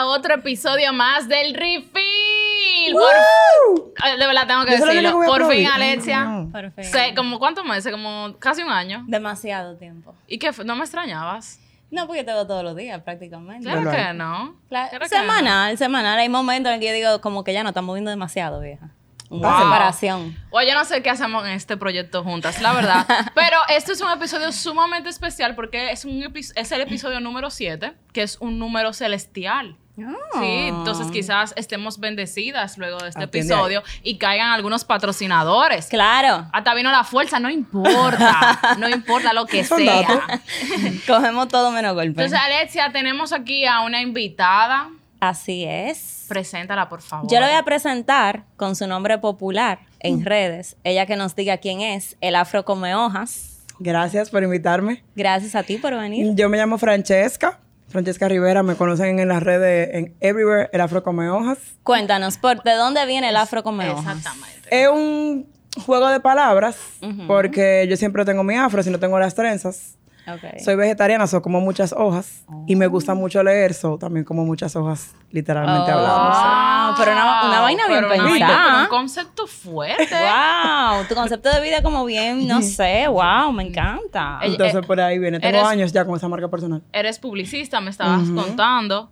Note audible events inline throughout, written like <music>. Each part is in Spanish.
a otro episodio más del Refill. Por- Eh, de verdad tengo que Yo decirlo. que Por fin. Alexia. No. Por fin. sé, como cuántos meses, como casi un año. Demasiado tiempo. ¿Y qué fue? ¿No me extrañabas? No, porque te veo todos los días prácticamente. Claro que no. Cla- Claro que no. semanal, semanal. Hay momentos en que yo digo, como que ya no estamos viendo demasiado, vieja. Una Wow. separación. O yo no sé qué hacemos en este proyecto juntas, la verdad. <laughs> Pero este es un episodio sumamente especial porque es, un epi- es el episodio número 7, que es un número celestial. Sí, entonces quizás estemos bendecidas luego de este Atiende episodio y caigan algunos patrocinadores. Claro. Hasta vino la fuerza, no importa, no importa lo que <laughs> sea. <laughs> Cogemos todo menos golpe. Entonces, Alexia, tenemos aquí a una invitada. Así es. Preséntala, por favor. Yo le voy a presentar con su nombre popular en redes. Ella que nos diga quién es. El afro come hojas. Gracias por invitarme. Gracias a ti por venir. Yo me llamo Francesca. Francesca Rivera, me conocen en las redes en Everywhere, el Afro Come Hojas. Cuéntanos, ¿por ¿de dónde viene el afro come hojas? Exactamente. Es un juego de palabras, porque yo siempre tengo mi afro, si no tengo las trenzas. Soy vegetariana, so como muchas hojas. Y me gusta mucho leer, so también como muchas hojas, literalmente Oh. hablando. so. Ah, pero una- una vaina bien Pero una vaina pensada. con un concepto fuerte. <laughs> Wow, tu concepto de vida como bien, no sé, wow, me encanta. Ella- Entonces eh, por ahí viene. Tengo eres- años ya con esa marca personal. Eres publicista, me estabas contando.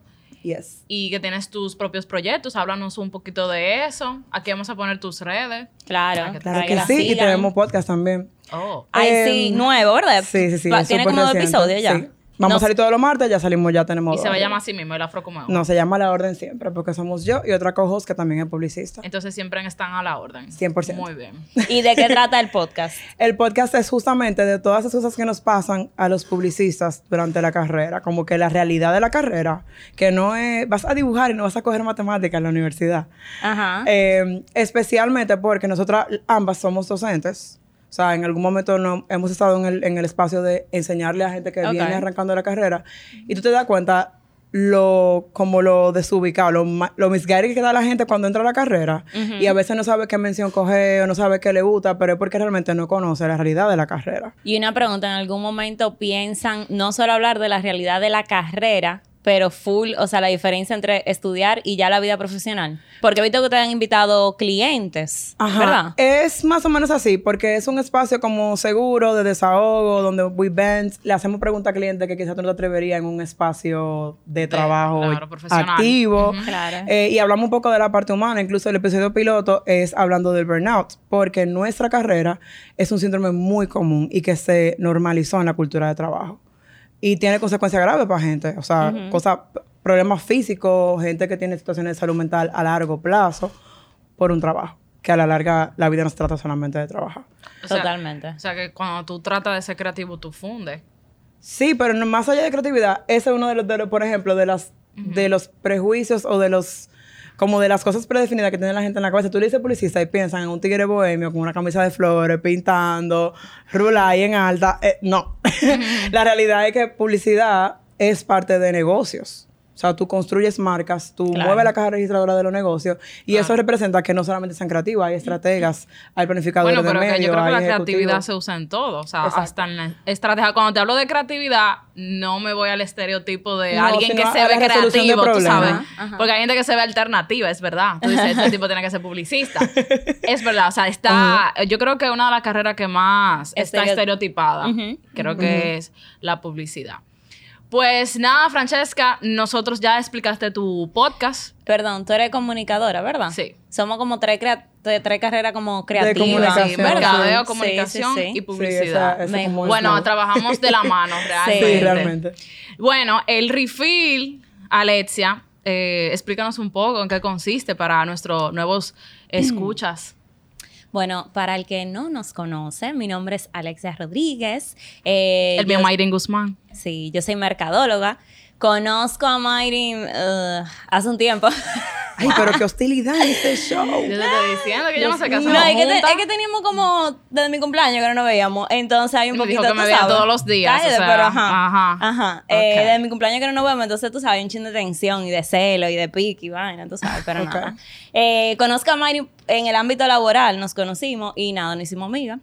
Yes. Y que tienes tus propios proyectos. Háblanos un poquito de eso. Aquí vamos a poner tus redes. Claro, Claro que sí, y tenemos podcast también. Oh. Ay, Em, sí, nuevo, ¿verdad? Sí, sí, sí. Tiene como dos episodios ya. sí. Vamos No- a salir todos los martes, ya salimos, ya tenemos Y se va a llamar así mismo, el Afro como No, se llama La Orden Siempre, porque somos yo y otra co que también es publicista. Entonces siempre están a la orden. 100%. Muy bien. ¿Y de qué trata el podcast? <laughs> El podcast es justamente de todas esas cosas que nos pasan a los publicistas durante la carrera, como que la realidad de la carrera, que no es, vas a dibujar y no vas a coger matemáticas en la universidad. Ajá. Eh, especialmente porque nosotras ambas somos docentes. O sea, en algún momento no, hemos estado en el, en el espacio de enseñarle a gente que viene arrancando la carrera. Y tú te das cuenta lo como lo desubicado, lo, lo misguided que da la gente cuando entra a la carrera. Y a veces no sabe qué mención coger o no sabe qué le gusta, pero es porque realmente no conoce la realidad de la carrera. Y una pregunta, ¿en algún momento piensan no solo hablar de la realidad de la carrera, pero full, o sea, la diferencia entre estudiar y ya la vida profesional? Porque he visto que te han invitado clientes, Ajá. ¿verdad? Es más o menos así, porque es un espacio como seguro, de desahogo, donde we vent, le hacemos preguntas a clientes que quizás tú no te atreverías en un espacio de trabajo claro, profesional. activo. Claro. Eh, y hablamos un poco de la parte humana, incluso el episodio piloto es hablando del burnout, porque nuestra carrera es un síndrome muy común y que se normalizó en la cultura de trabajo. Y tiene consecuencias graves para gente, o sea, cosas, problemas físicos, gente que tiene situaciones de salud mental a largo plazo por un trabajo, que a la larga la vida no se trata solamente de trabajar. O sea, Totalmente. O sea que cuando tú tratas de ser creativo, tú fundes. Sí, pero no- más allá de creatividad, ese es uno de los, de los, por ejemplo, de las de los prejuicios o de los como de las cosas predefinidas que tiene la gente en la cabeza. Tú le dices publicista y piensan en un tigre bohemio con una camisa de flores, pintando, rula ahí en alta. Eh, no. <laughs> la realidad es que publicidad es parte de negocios. O sea, tú construyes marcas, tú Claro. mueves la caja registradora de los negocios y eso representa que no solamente sean creativas, hay estrategas, hay planificadores Bueno, pero de medios, yo creo que la creatividad se usa en todo. O sea, Exacto. hasta en la estrategia. Cuando te hablo de creatividad, no me voy al estereotipo de No, alguien que se ve creativo, tú problemas. sabes. Ajá. Porque hay gente que se ve alternativa, es verdad. Tú dices, este <laughs> tipo tiene que ser publicista. es verdad. O sea, está. Yo creo que una de las carreras que más está Estereo- estereotipada, creo que es la publicidad. Pues nada, Francesca, nosotros ya explicaste tu podcast. Perdón, tú eres comunicadora, ¿verdad? Sí. Somos como tres, crea- tres carreras como creativas. comunicación, Sí, ¿verdad? mercadeo, Sí, comunicación sí, sí. y publicidad. Sí, esa- esa Bueno, trabajamos de la mano, <laughs> realmente. Sí, realmente. Bueno, el refill, Alexia, eh, explícanos un poco en qué consiste para nuestros nuevos <clears throat> escuchas. Bueno, para el que no nos conoce, mi nombre es Alexia Rodríguez. Eh, el mío, Mayrin Guzmán. Sí, yo soy mercadóloga. Conozco a Mayrin uh, hace un tiempo. Ay, pero qué hostilidad en este show. Yo te estoy diciendo que yo no sé qué. No, es que, te- es que teníamos como desde mi cumpleaños que no nos veíamos. Entonces hay un dijo poquito que me tú veía sabes. todos los días, Cállate, o sea, pero ajá. ajá. Ajá. Ok. Eh, desde mi cumpleaños que no nos vemos, entonces tú sabes, hay un chin de tensión y de celo y de pique y vaina, tú sabes, pero Ok. nada. Eh, conozco a Mayrin en el ámbito laboral, nos conocimos y nada, nos hicimos amigas.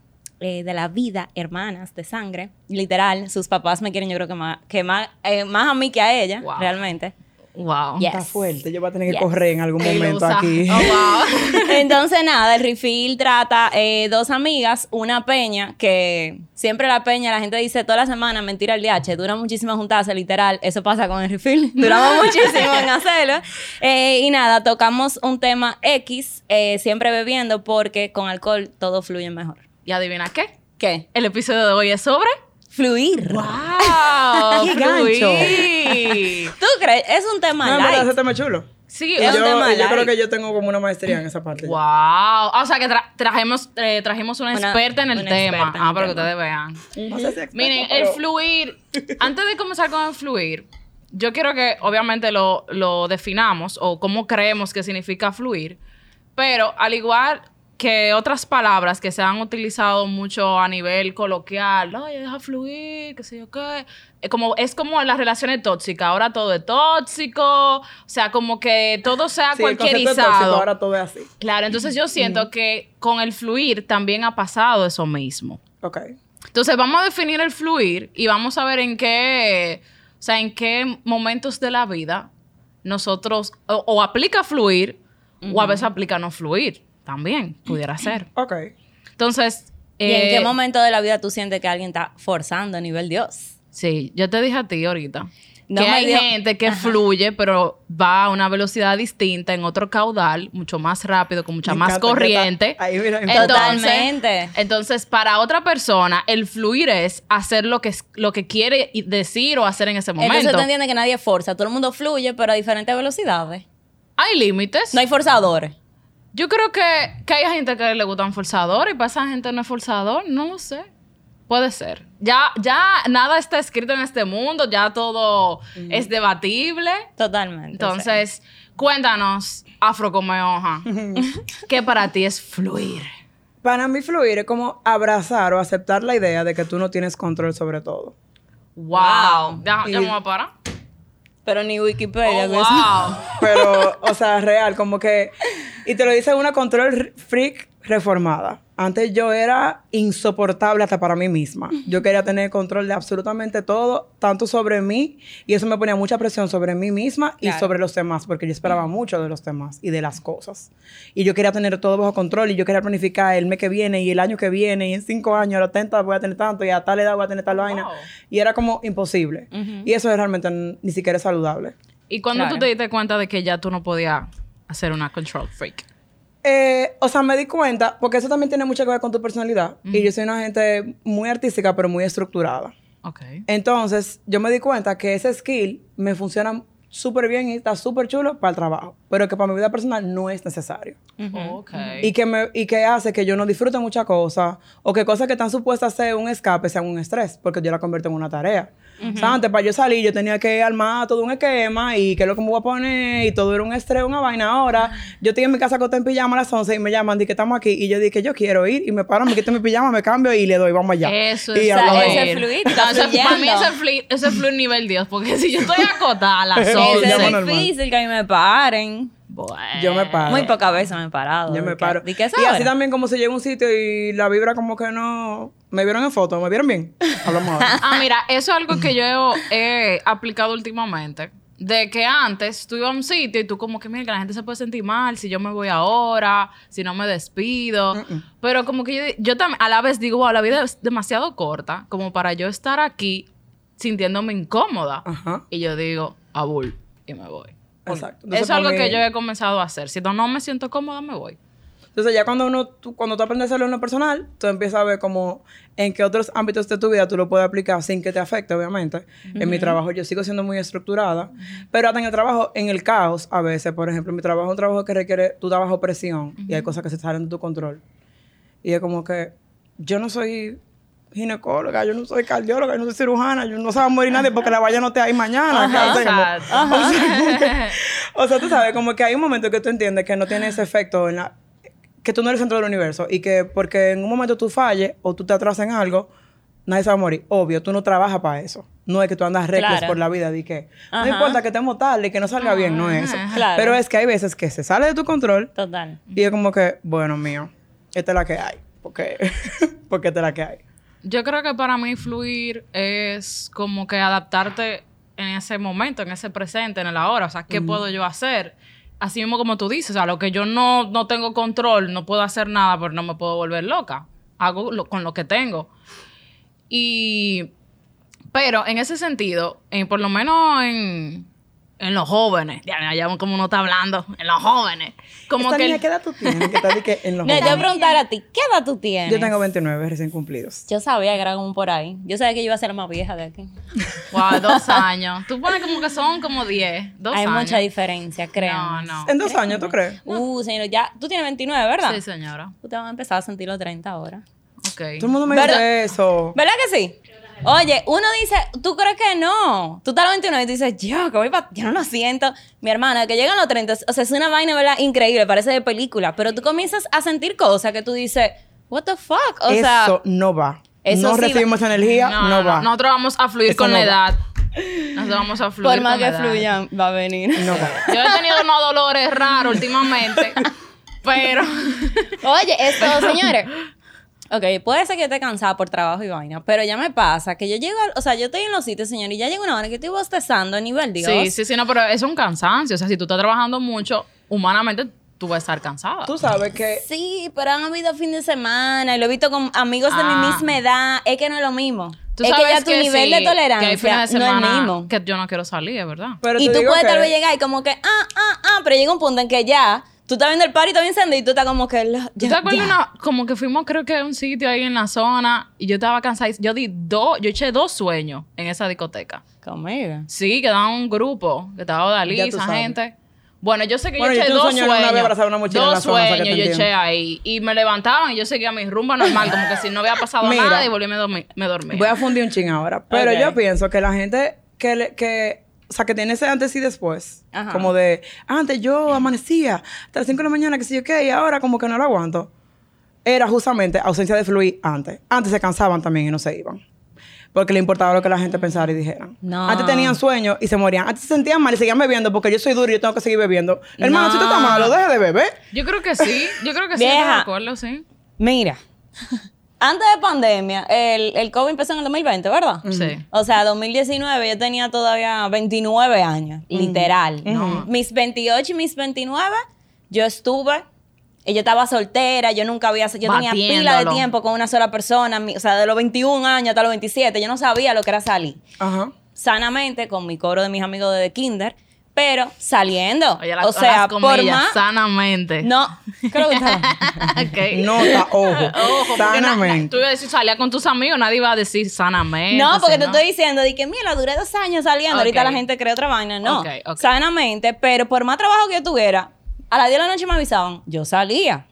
Eh, de la vida, hermanas de sangre, literal, sus papás me quieren yo creo que más, que más, eh, más a mí que a ella, Wow. realmente. Wow. Yes. Está fuerte. Yo voy a tener que Yes. correr en algún momento aquí. Oh, wow. <laughs> Entonces, nada, el refill trata eh, dos amigas, una peña, que siempre la peña, la gente dice toda la semana, mentira el DH, dura muchísimo juntarse, literal, eso pasa con el refill, <laughs> duramos <laughs> muchísimo en hacerlo. Eh, y nada, tocamos un tema X, eh, siempre bebiendo, porque con alcohol todo fluye mejor. ¿Y adivina qué? ¿Qué? El episodio de hoy es sobre... Fluir. ¡Wow! <laughs> ¡Qué gancho! Fluir. ¿Tú crees? Es un tema No, light. ese tema es chulo. Sí, Es un yo, tema y yo creo que yo tengo como una maestría en esa parte. Wow. Ah, O sea que tra- trajimos, eh, trajimos una, Una- experta en el una tema. en Ah, el para que tema. ustedes vean. No sé si experta, Miren, el fluir. Antes de comenzar con el fluir, yo quiero que obviamente lo, lo definamos o cómo creemos que significa fluir. Pero al igual que otras palabras que se han utilizado mucho a nivel coloquial, ay, deja fluir, qué sé yo qué. Es como, es como las relaciones tóxicas. Ahora todo es tóxico. O sea, como que todo se ha Sí, tóxico, cualquierizado. ahora todo es así. Claro, entonces yo siento que con el fluir también ha pasado eso mismo. Ok. Entonces vamos a definir el fluir y vamos a ver en qué, o sea, en qué momentos de la vida nosotros o, o aplica fluir o a veces aplica no fluir. También pudiera ser. <clears throat> Ok. Entonces, ¿Y en eh, qué momento de la vida tú sientes que alguien está forzando a nivel Dios? Sí, yo te dije a ti ahorita. No que hay dio- gente que fluye, pero va a una velocidad distinta, en otro caudal, mucho más rápido, con mucha Me más corriente. ahí, mira, Entonces- Totalmente. Entonces, para otra persona, el fluir es hacer lo que, es- lo que quiere decir o hacer en ese momento. Entonces tú entiendes que nadie forza, todo el mundo fluye, pero a diferentes velocidades. Hay límites. No hay forzadores. Yo creo que, que hay gente que le gustan forzadores y para esa gente no es forzador. No lo sé. Puede ser. Ya, ya nada está escrito en este mundo, ya todo es debatible. Totalmente. Entonces, cuéntanos, Afro Come Hoja, <laughs> ¿qué para ti es fluir? Para mí fluir es como abrazar o aceptar la idea de que tú no tienes control sobre todo. Wow. Ya, ya Y- me voy a parar. Pero ni Wikipedia. Oh, wow. <laughs> Pero, o sea, real, como que... Y te lo dice una control freak reformada. Antes yo era insoportable hasta para mí misma. Yo quería tener control de absolutamente todo, tanto sobre mí, y eso me ponía mucha presión sobre mí misma y Claro. sobre los demás, porque yo esperaba mucho de los demás y de las cosas. Y yo quería tener todo bajo control y yo quería planificar el mes que viene y el año que viene y en cinco años, a los 30 voy a tener tanto y a tal edad voy a tener tal vaina. Wow. Y era como imposible. Y eso realmente n- ni siquiera es saludable. ¿Y cuando tú Claro. te diste cuenta de que ya tú no podías hacer una control freak? Eh, o sea, me di cuenta, porque eso también tiene mucho que ver con tu personalidad. Y yo soy una gente muy artística, pero muy estructurada. Ok. Entonces, yo me di cuenta que ese skill me funciona súper bien y está súper chulo para el trabajo, pero que para mi vida personal no es necesario. Ok. Y que, me, y que hace que yo no disfrute muchas cosas o que cosas que están supuestas a ser un escape sean un estrés, porque yo la convierto en una tarea. O sea, antes para yo salir yo tenía que armar todo un esquema y qué es lo que me voy a poner y todo era un estrés, una vaina. Ahora yo estoy en mi casa acostada en pijama a las 11 y me llaman y que estamos aquí y yo dije que yo quiero ir y me paro, me quito mi pijama, me cambio y le doy, vamos allá. Eso Y es ese fluir. fluir, No, para mí ese fluir, ese fluir nivel Dios, porque si yo estoy acotada a las Eso Eso se llama es 11, normal. difícil que a mí me paren. Bueno. Yo me paro. Muy pocas veces me he parado. Yo ¿De me qué- paro. ¿De qué y así también como si llego a un sitio y la vibra como que no... ¿Me vieron en foto? ¿Me vieron bien? Hablamos ahora. <laughs> Ah, mira, eso es algo que yo he aplicado últimamente. De que antes tú ibas a un sitio y tú como que, mira, que la gente se puede sentir mal si yo me voy ahora, si no me despido. Pero como que yo, yo también a la vez digo, wow, la vida es demasiado corta como para yo estar aquí sintiéndome incómoda. Y yo digo, abul, y me voy. Exacto. Eso es algo mí- que yo he comenzado a hacer. Si no, no me siento cómoda, me voy. Entonces ya cuando uno, tú, cuando tú aprendes a hacerlo en lo personal, tú empiezas a ver como en qué otros ámbitos de tu vida tú lo puedes aplicar sin que te afecte, obviamente. En mi trabajo yo sigo siendo muy estructurada, pero hasta en el trabajo, en el caos, a veces, por ejemplo, mi trabajo es un trabajo que requiere, tú trabajo presión y hay cosas que se salen de tu control. Y es como que yo no soy ginecóloga, yo no soy cardióloga, yo no soy cirujana, yo no se va a morir nadie porque la vaya no te hay mañana. Exacto. O sea, tú sabes, como que hay un momento que tú entiendes que no tiene ese efecto en la... Que tú no eres el centro del universo y que porque en un momento tú falles o tú te atrasas en algo, nadie se va a morir. Obvio, tú no trabajas para eso. No es que tú andas reckless Claro. por la vida que no importa que estemos tarde y que no salga bien, no es eso. Claro. Pero es que hay veces que se sale de tu control Total. y es como que, bueno, mío, esta es la que hay. Porque, <laughs> porque esta es la que hay. Yo creo que para mí fluir es como que adaptarte en ese momento, en ese presente, en el ahora. O sea, ¿qué puedo yo hacer? Así mismo como tú dices, o sea, lo que yo no, no tengo control, no puedo hacer nada porque no me puedo volver loca. Hago lo- con lo que tengo. Y, pero en ese sentido, eh, por lo menos en, en los jóvenes, ya, ya como uno está hablando, en los jóvenes, como Esta que... niña, ¿qué edad tú tienes? Que en los No, yo voy a jóvenes. preguntar a ti, ¿qué edad tú tienes? Yo tengo 29 recién cumplidos. Yo sabía que era como por ahí. Yo sabía que yo iba a ser la más vieja de aquí. Wow, dos años. Tú pones como que son como diez, dos Hay años. mucha diferencia, creo. No, no. En dos años, ¿tú crees? Uh, señor, ya, tú tienes 29, ¿verdad? Sí, señora. Tú vas a empezar a sentir los 30 ahora. Ok. Todo el mundo me ¿Verdad? dice eso. ¿Verdad que sí? Oye, uno dice, ¿tú crees que no? Tú estás a los 29 y tú dices, yo, que voy pa- yo no lo siento. Mi hermana, que llegan los 30, o sea, es una vaina, ¿verdad? Increíble, parece de película, pero tú comienzas a sentir cosas que tú dices, what the fuck? O eso sea, no va. eso no sí recibimos energía, no, va. Nosotros vamos a fluir Eso con no la va. edad. Nosotros vamos a fluir por más con la que edad. fluyan, va a venir. No va. <laughs> Yo he tenido unos dolores raros últimamente, pero... Oye, esto, <laughs> señores. Ok, puede ser que esté cansada por trabajo y vaina, pero ya me pasa que yo llego, al- o sea, yo estoy en los sitios, señor, y ya llega una hora que estoy bostezando a nivel Dios. Sí, sí, sí, no, pero es un cansancio. O sea, si tú estás trabajando mucho, humanamente tú vas a estar cansada. Tú sabes que Sí, pero han habido fin de semana y lo he visto con amigos de mi Ah. misma edad. Es que no es lo mismo. Tú es que sabes ya tu nivel sí, de que hay tolerancia fines de no es el semana mismo. Que yo no quiero salir, es verdad. Pero y tú puedes que- tal vez llegar y como que, ah, ah, ah, pero llega un punto en que ya, tú estás viendo el party, está bien encendido y tú estás como que... lo- ¿Tú te acuerdas una- como que fuimos creo que a un sitio ahí en la zona y yo estaba cansada? Yo di dos, yo eché dos sueños en esa discoteca. Conmigo. Sí, quedaba un grupo, que estaba Dalí, esa sabes. gente. Bueno, yo sé que Bueno, yo yo eché un dos sueño una sueños. vez una mochila en dos la zona, sueños yo eché ahí. Y me levantaban y yo seguía mi rumba normal, como que si no había pasado Mira. nada y volví me dormí. Me dormí. voy a fundir un ching ahora. Pero yo pienso que la gente que, le- que o sea, que tiene ese antes y después, Ajá. como de, antes yo amanecía hasta las 5 de la mañana, que sé yo qué, y ahora como que no lo aguanto. Era justamente ausencia de fluir antes. Antes se cansaban también y no se iban. Porque le importaba lo que la gente pensara y dijera. No. Antes tenían sueños y se morían. Antes se sentían mal y seguían bebiendo porque yo soy duro y yo tengo que seguir bebiendo. Hermano, No. si tú estás malo, deja de beber. Yo creo que sí. Yo creo que sí. Vieja. acuerdo, sí. Mira, antes de pandemia, el, el COVID empezó en el 2020, ¿verdad? Sí. O sea, 2019 yo tenía todavía 29 años, literal. No. Mis 28 y mis 29, yo estuve, y yo estaba soltera, yo nunca había, yo tenía pila de tiempo con una sola persona, mi- o sea, de los 21 años hasta los 27, yo no sabía lo que era salir. Ajá. Sanamente, con mi coro de mis amigos de kinder, pero saliendo. Oye, la- o sea, las por más... sanamente. No, creo que. <laughs> Nota, ojo. <laughs> Ojo, na- sanamente. tú ibas a decir salía con tus amigos, nadie iba a decir sanamente. No, porque sí, te estoy diciendo de que, mira, duré dos años saliendo. Ahorita la gente cree otra vaina. No. Sanamente, pero por más trabajo que yo tuviera, a las 10 de la noche me avisaban, yo salía.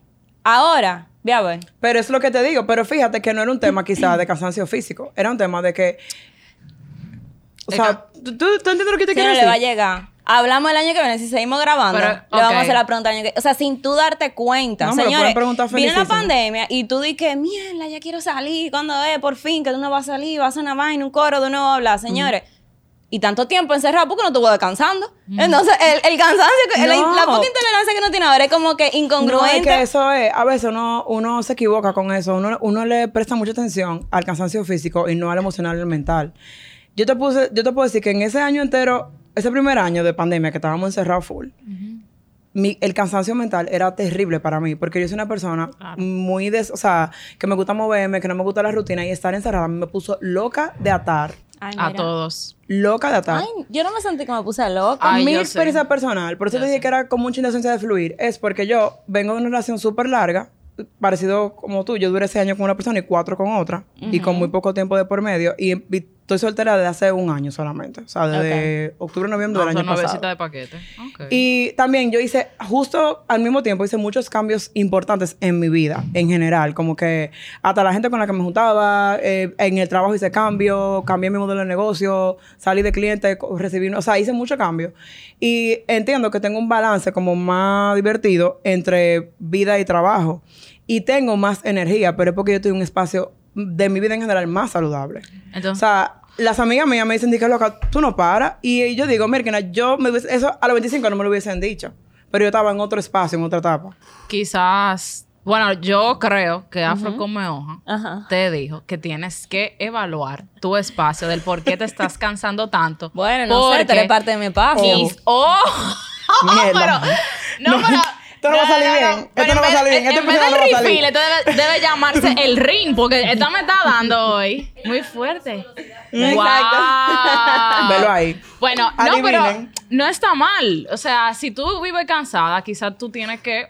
Ahora, ve a ver. Pero es lo que te digo, pero fíjate que no era un tema quizá de cansancio físico, era un tema de que... O sea, ¿tú, tú, entiendes lo que te Si no quiero le va a decir? llegar. Hablamos el año que viene, si seguimos grabando, Pero, le vamos a hacer la pregunta el año que O sea, sin tú darte cuenta. No, Señores, viene la pandemia y tú di que, mierda, ya quiero salir. ¿Cuándo es? Por fin, que tú no vas a salir, vas a hacer una vaina, un coro, de nuevo a hablar. Señores, y tanto tiempo encerrado, ¿por qué no estuvo descansando? Entonces, el, el cansancio, que- la, No. la poca intolerancia que uno tiene ahora es como que No, incongruente. es que eso es, a veces uno, uno se equivoca con eso, uno, uno le presta mucha atención al cansancio físico y no al emocional y al mental. Yo te puse, yo te puedo decir que en ese año entero, ese primer año de pandemia que estábamos encerrados full, mi- el cansancio mental era terrible para mí, porque yo soy una persona Claro. muy, des, o sea, que me gusta moverme, que no me gusta la rutina y estar encerrada me puso loca de atar, Ay, A todos. loca de atar. Ay, yo no me sentí que me puse loca. Ay, mi experiencia sé. personal, por eso Yo te dije sé. que era como mucha intención de fluir, es porque yo vengo de una relación súper larga, parecido como tú, yo duré seis años con una persona y cuatro con otra, y con muy poco tiempo de por medio, y, y estoy soltera desde hace un año solamente, o sea, desde octubre, noviembre No, del son año pasado. de paquete. Y también yo hice, justo al mismo tiempo, hice muchos cambios importantes en mi vida, en general. Como que hasta la gente con la que me juntaba, eh, en el trabajo hice cambio, cambié mi modelo de negocio, salí de cliente, recibí, o sea, hice muchos cambios. Y entiendo que tengo un balance como más divertido entre vida y trabajo. Y tengo más energía, pero es porque yo estoy en un espacio de mi vida en general más saludable. Entonces, O sea, las amigas mías me dicen, que loca, tú no paras. Y yo digo, mira, yo me hubiese- eso a los 25 no me lo hubiesen dicho. Pero yo estaba en otro espacio, en otra etapa. quizás Bueno, yo creo que Afro Come Hoja te dijo que tienes que evaluar tu espacio del por qué te estás cansando tanto. Bueno, no sé, tú Porque eres parte de mi espacio. mis- ¡Oh! <laughs> Mierda. Pero, no, No, pero... esto no va a salir bien. Esto no va a salir bien. Este En vez no refill, esto debe, debe llamarse <laughs> el ring, porque esta me está dando hoy. Muy fuerte. Wow. Velo ahí. Bueno, no, pero no está mal. O sea, si tú vives cansada, quizás tú tienes que,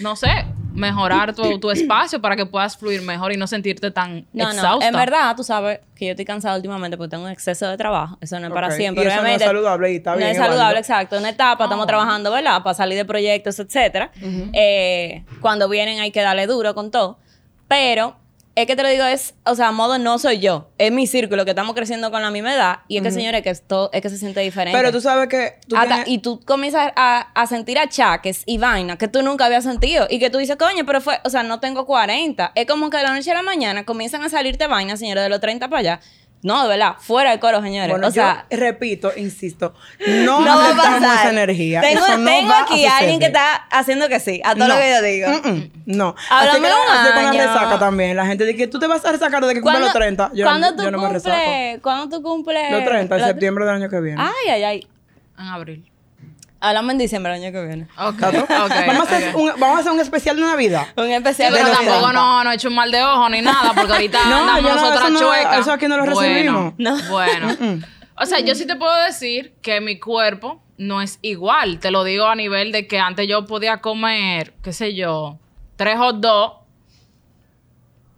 no sé, mejorar tu, tu <clears throat> espacio para que puedas fluir mejor y no sentirte tan No, exhausta. no, en verdad, tú sabes que yo estoy cansada últimamente porque tengo un exceso de trabajo. Eso no es para siempre. y eso no es obviamente. saludable y está No bien, es es exacto. Una etapa, Oh. estamos trabajando, ¿verdad? Para salir de proyectos, etcétera. Eh, cuando vienen hay que darle duro con todo. Pero es que te lo digo, es, o sea, modo no soy yo. Es mi círculo que estamos creciendo con la misma edad. Y es que, señores, que esto es que se siente diferente. Pero tú sabes que tú Hasta- tienes- y tú comienzas a, a sentir achaques y vainas que tú nunca habías sentido. Y que tú dices, coño, pero fue, o sea, no tengo 40. Es como que de la noche a la mañana comienzan a salirte vainas, señores, de los 30 para allá. No, de verdad, fuera de coro, señores. Bueno, o sea, yo repito, insisto, no, no va a pasar. esa energía. Tengo, Eso no tengo va aquí a alguien que está haciendo que sí, a todo No. lo que yo digo. Mm-mm. No. Háblame así que, un así con la resaca también. La gente dice que tú te vas a resacar desde que cumple los 30. Yo, ¿cuándo tú yo no me resaco. cumples? ¿Cuándo tú cumples? Los 30 de los- septiembre del año que viene. Ay, ay, ay. En abril. Hablamos en diciembre del año que viene. Ok, ¿Está todo? ok, vamos, a hacer un, vamos a hacer un especial de Navidad. Un Sí, especial pero de los tampoco 30. no, no he hecho un mal de ojo ni nada, porque ahorita <laughs> No, andamos no, nosotras eso no- chuecas. eso aquí no lo recibimos. Bueno, bueno. O sea, yo sí te puedo decir que mi cuerpo no es igual. Te lo digo a nivel de que antes yo podía comer, qué sé yo, tres hot dogs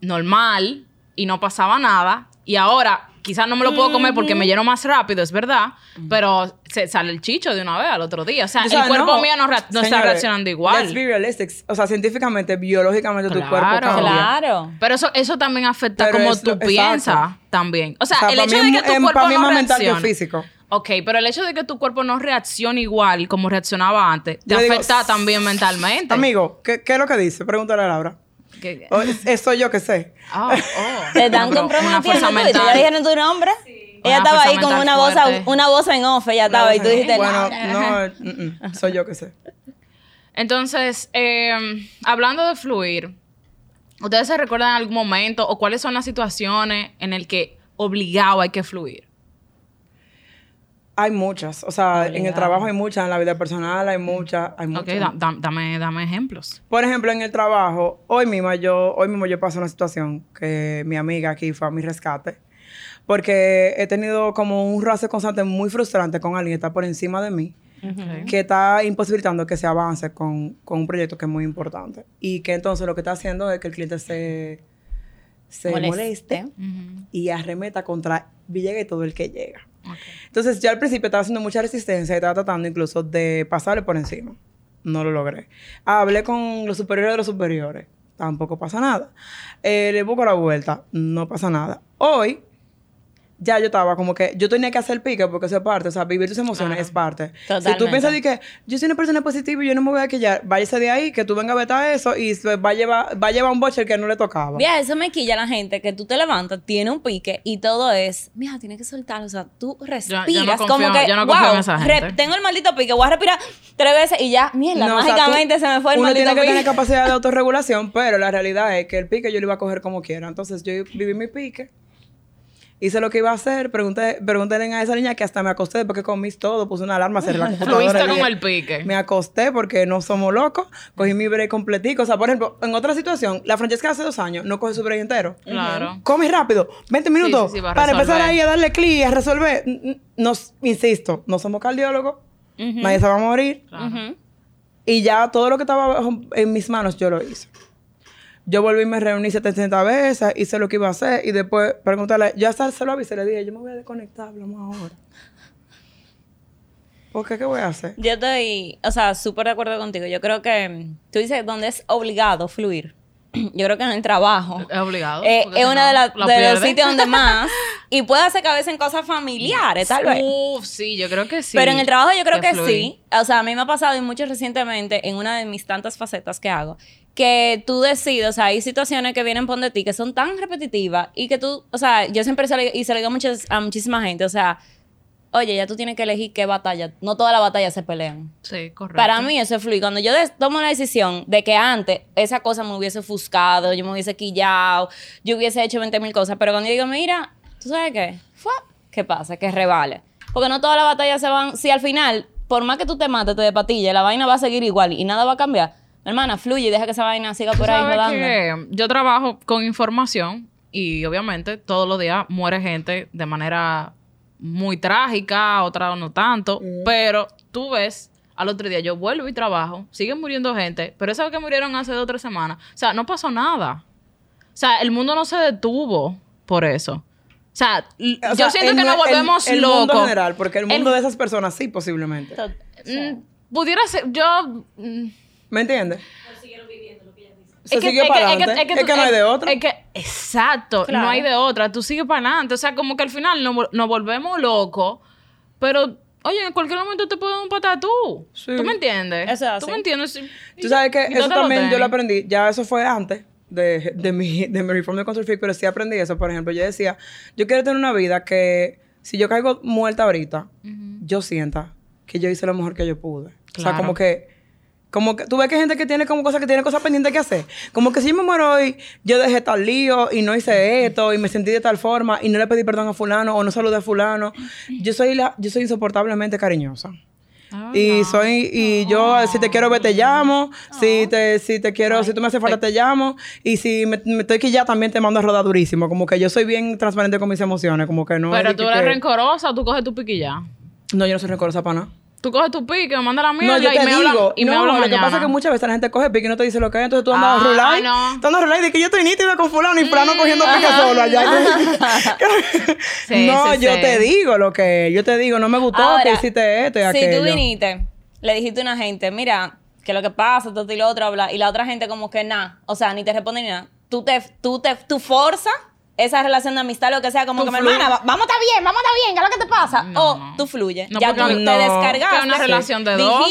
normal y no pasaba nada. Y ahora quizás no me lo puedo comer porque me lleno más rápido, es verdad, pero se sale el chicho de una vez al otro día. O sea, O sea, el cuerpo no, mío no, rea- no está señores, reaccionando igual. Let's be realistic. O sea, científicamente, biológicamente, tu Claro. cuerpo cambia. Claro. Pero eso, eso también afecta Pero como es tú lo- exacto. piensas también. O sea, O sea, el hecho mí de que tu cuerpo para mí es no más mental que reaccione. físico. Ok, pero el hecho de que tu cuerpo no reaccione igual como reaccionaba antes, te Yo digo, afecta también mentalmente. Amigo, ¿qué, ¿qué es lo que dice? Pregúntale a Laura. Que- O- es- Eso yo que sé. Oh, oh. Te están pero una tú, ¿viste? mental. ¿Ya dijeron tu nombre? Ella Una estaba ahí con una voz, una voz en off, ella estaba y tú dijiste, bueno, "No". no, mm, mm, soy yo que sé. Entonces, eh, hablando de fluir, ¿ustedes se recuerdan algún momento o cuáles son las situaciones en el que obligado hay que fluir? Hay muchas. O sea, en el trabajo hay muchas, en la vida personal hay muchas, hay muchas. Ok, da- da- dame, dame ejemplos. Por ejemplo, en el trabajo, hoy mismo yo, hoy mismo yo pasé una situación que mi amiga aquí fue a mi rescate. Porque he tenido como un roce constante muy frustrante con alguien que está por encima de mí, que está imposibilitando que se avance con, con un proyecto que es muy importante. Y que entonces lo que está haciendo es que el cliente se, se Moleste. y arremeta contra Villegas y todo el que llega. Entonces, yo al principio estaba haciendo mucha resistencia y estaba tratando incluso de pasarle por encima. No lo logré. Hablé con los superiores de los superiores. Tampoco pasa nada. Eh, le busco la vuelta. No pasa nada. Hoy, ya yo estaba como que yo tenía que hacer pique porque eso es parte. O sea, vivir tus emociones es parte. Si tú piensas de que yo soy una persona positiva y yo no me voy a quillar, váyase de ahí, que tú vengas a vetar eso y va a llevar, va a llevar un boche que no le tocaba. Mira, eso me quilla la gente que tú te levantas, tiene un pique y todo es, mira, tienes que soltarlo. O sea, tú respiras confío- como que, yo no confío en wow, esa gente. tengo el maldito pique, voy a respirar tres veces y ya, mierda, No, o sea, mágicamente tú- se me fue el Uno maldito tiene que pique. tener capacidad de <laughs> autorregulación, pero la realidad es que el pique yo lo iba a coger como quiera. Entonces yo viví mi pique, hice lo que iba a hacer, pregunté, pregúntenle a esa niña que hasta me acosté después que comí todo, puse una alarma, cerré la <laughs> computadora. Fluiste dije, el pique. Me acosté porque no somos locos, cogí mi break completico. O sea, por ejemplo, en otra situación, la Francesca hace dos años no coge su break entero. Claro. Come rápido, 20 minutos, sí, sí, para empezar ahí a darle clic, a resolver. Nos, insisto, no somos cardiólogos, nadie se va a morir. Claro. Y ya todo lo que estaba en mis manos yo lo hice. Yo volví y me reuní 70 veces, hice lo que iba a hacer y después preguntarle, yo hasta se lo avisé, le dije, yo me voy a desconectar, hablamos ahora. ¿Por qué? ¿Qué voy a hacer? Yo estoy, o sea, súper de acuerdo contigo. Yo creo que mm, tú dices donde es obligado fluir. <clears throat> Yo creo que en el trabajo. Es obligado. Eh, es si uno no, de, la- lo de los sitios donde <laughs> más. Y puede hacer que a veces en cosas familiares, tal vez. Uf, sí, yo creo que sí. Pero en el trabajo yo creo que, fluir. sí. O sea, a mí me ha pasado y mucho recientemente en una de mis tantas facetas que hago, que tú decides, o sea, hay situaciones que vienen por de ti que son tan repetitivas y que tú, o sea, yo siempre se y se lo digo a, muchas- a muchísima gente, o sea, oye, ya tú tienes que elegir qué batalla. No todas las batallas se pelean. Sí, correcto. Para mí eso es fluir. Cuando yo tomo la decisión de que antes esa cosa me hubiese ofuscado, yo me hubiese quillado, yo hubiese hecho 20 mil cosas, pero cuando yo digo, mira, ¿tú sabes qué? Fua, ¿Qué pasa? Que revale. Porque no todas las batallas se van... Si al final, por más que tú te mates, te de patilla, la vaina va a seguir igual y nada va a cambiar. Hermana, fluye y deja que esa vaina siga por ahí rodando. yo trabajo con información y obviamente todos los días muere gente de manera muy trágica, otra no tanto, pero tú ves, al otro día yo vuelvo y trabajo, sigue muriendo gente, pero esas que murieron hace dos o tres semanas, o sea, no pasó nada. O sea, el mundo no se detuvo por eso. O sea, O yo sea, siento que nos volvemos el, el mundo locos. general, porque el mundo de esas personas sí, posiblemente. Mm, pudiera ser, yo... mm, ¿Me entiendes? Se Es que- sigue es que- para es que- es que Es tú- que no hay de otra. Es que, exacto, Claro. no hay de otra. Tú sigues para adelante. O sea, como que al final nos, nos volvemos locos, pero, oye, en cualquier momento te puedes dar un patá tú. Sí. ¿Tú me entiendes? Eso es así. ¿Tú me entiendes? Y- Tú sabes que eso también yo lo aprendí, ya eso fue antes de, de mi, de mi reforma de Control Freak, pero sí aprendí eso. Por ejemplo, yo decía, yo quiero tener una vida que si yo caigo muerta ahorita, yo sienta que yo hice lo mejor que yo pude. O sea, como que, como que, tú ves que hay gente que tiene como cosas que tiene cosas pendientes que hacer. Como que si yo me muero hoy, yo dejé tal lío y no hice esto y me sentí de tal forma y no le pedí perdón a fulano o no saludé a fulano. Yo soy la, yo soy insoportablemente cariñosa. Ay, Y soy, y yo, si te quiero ver, te llamo. Si te, si te quiero, si tú me haces falta, te llamo. Y si me, me estoy que ya también te mando a rodar durísimo. Como que yo soy bien transparente con mis emociones. Como que no. Pero tú eres que- rencorosa, tú coges tu piquilla. No, yo no soy rencorosa para nada. Tú coges tu pique, me manda la mierda No, yo y te me digo. y me no, habla lo mañana. que pasa es que muchas veces la gente coge pique y no te dice lo que es. Entonces tú andas Ah, a rular. no. Tú andas a rular y de que yo estoy nítida con fulano y fulano cogiendo pique solo allá. <laughs> Sí, <laughs> no, sí, yo sí. te digo lo que es. Yo te digo, no me gustó Ahora, que hiciste esto y Si aquello. tú viniste, le dijiste a una gente, mira, que lo que pasa, todo y lo otro, habla, y la otra gente como que nada, o sea, ni te responde ni nada. Tú te, tú te, tú forza esa relación de amistad, lo que sea, como Tú que, mi hermana, va- vamos a estar bien, vamos a estar bien, ¿qué es lo que te pasa? No, o tú fluyes. No, ya tú no- te descargaste. una relación de dos.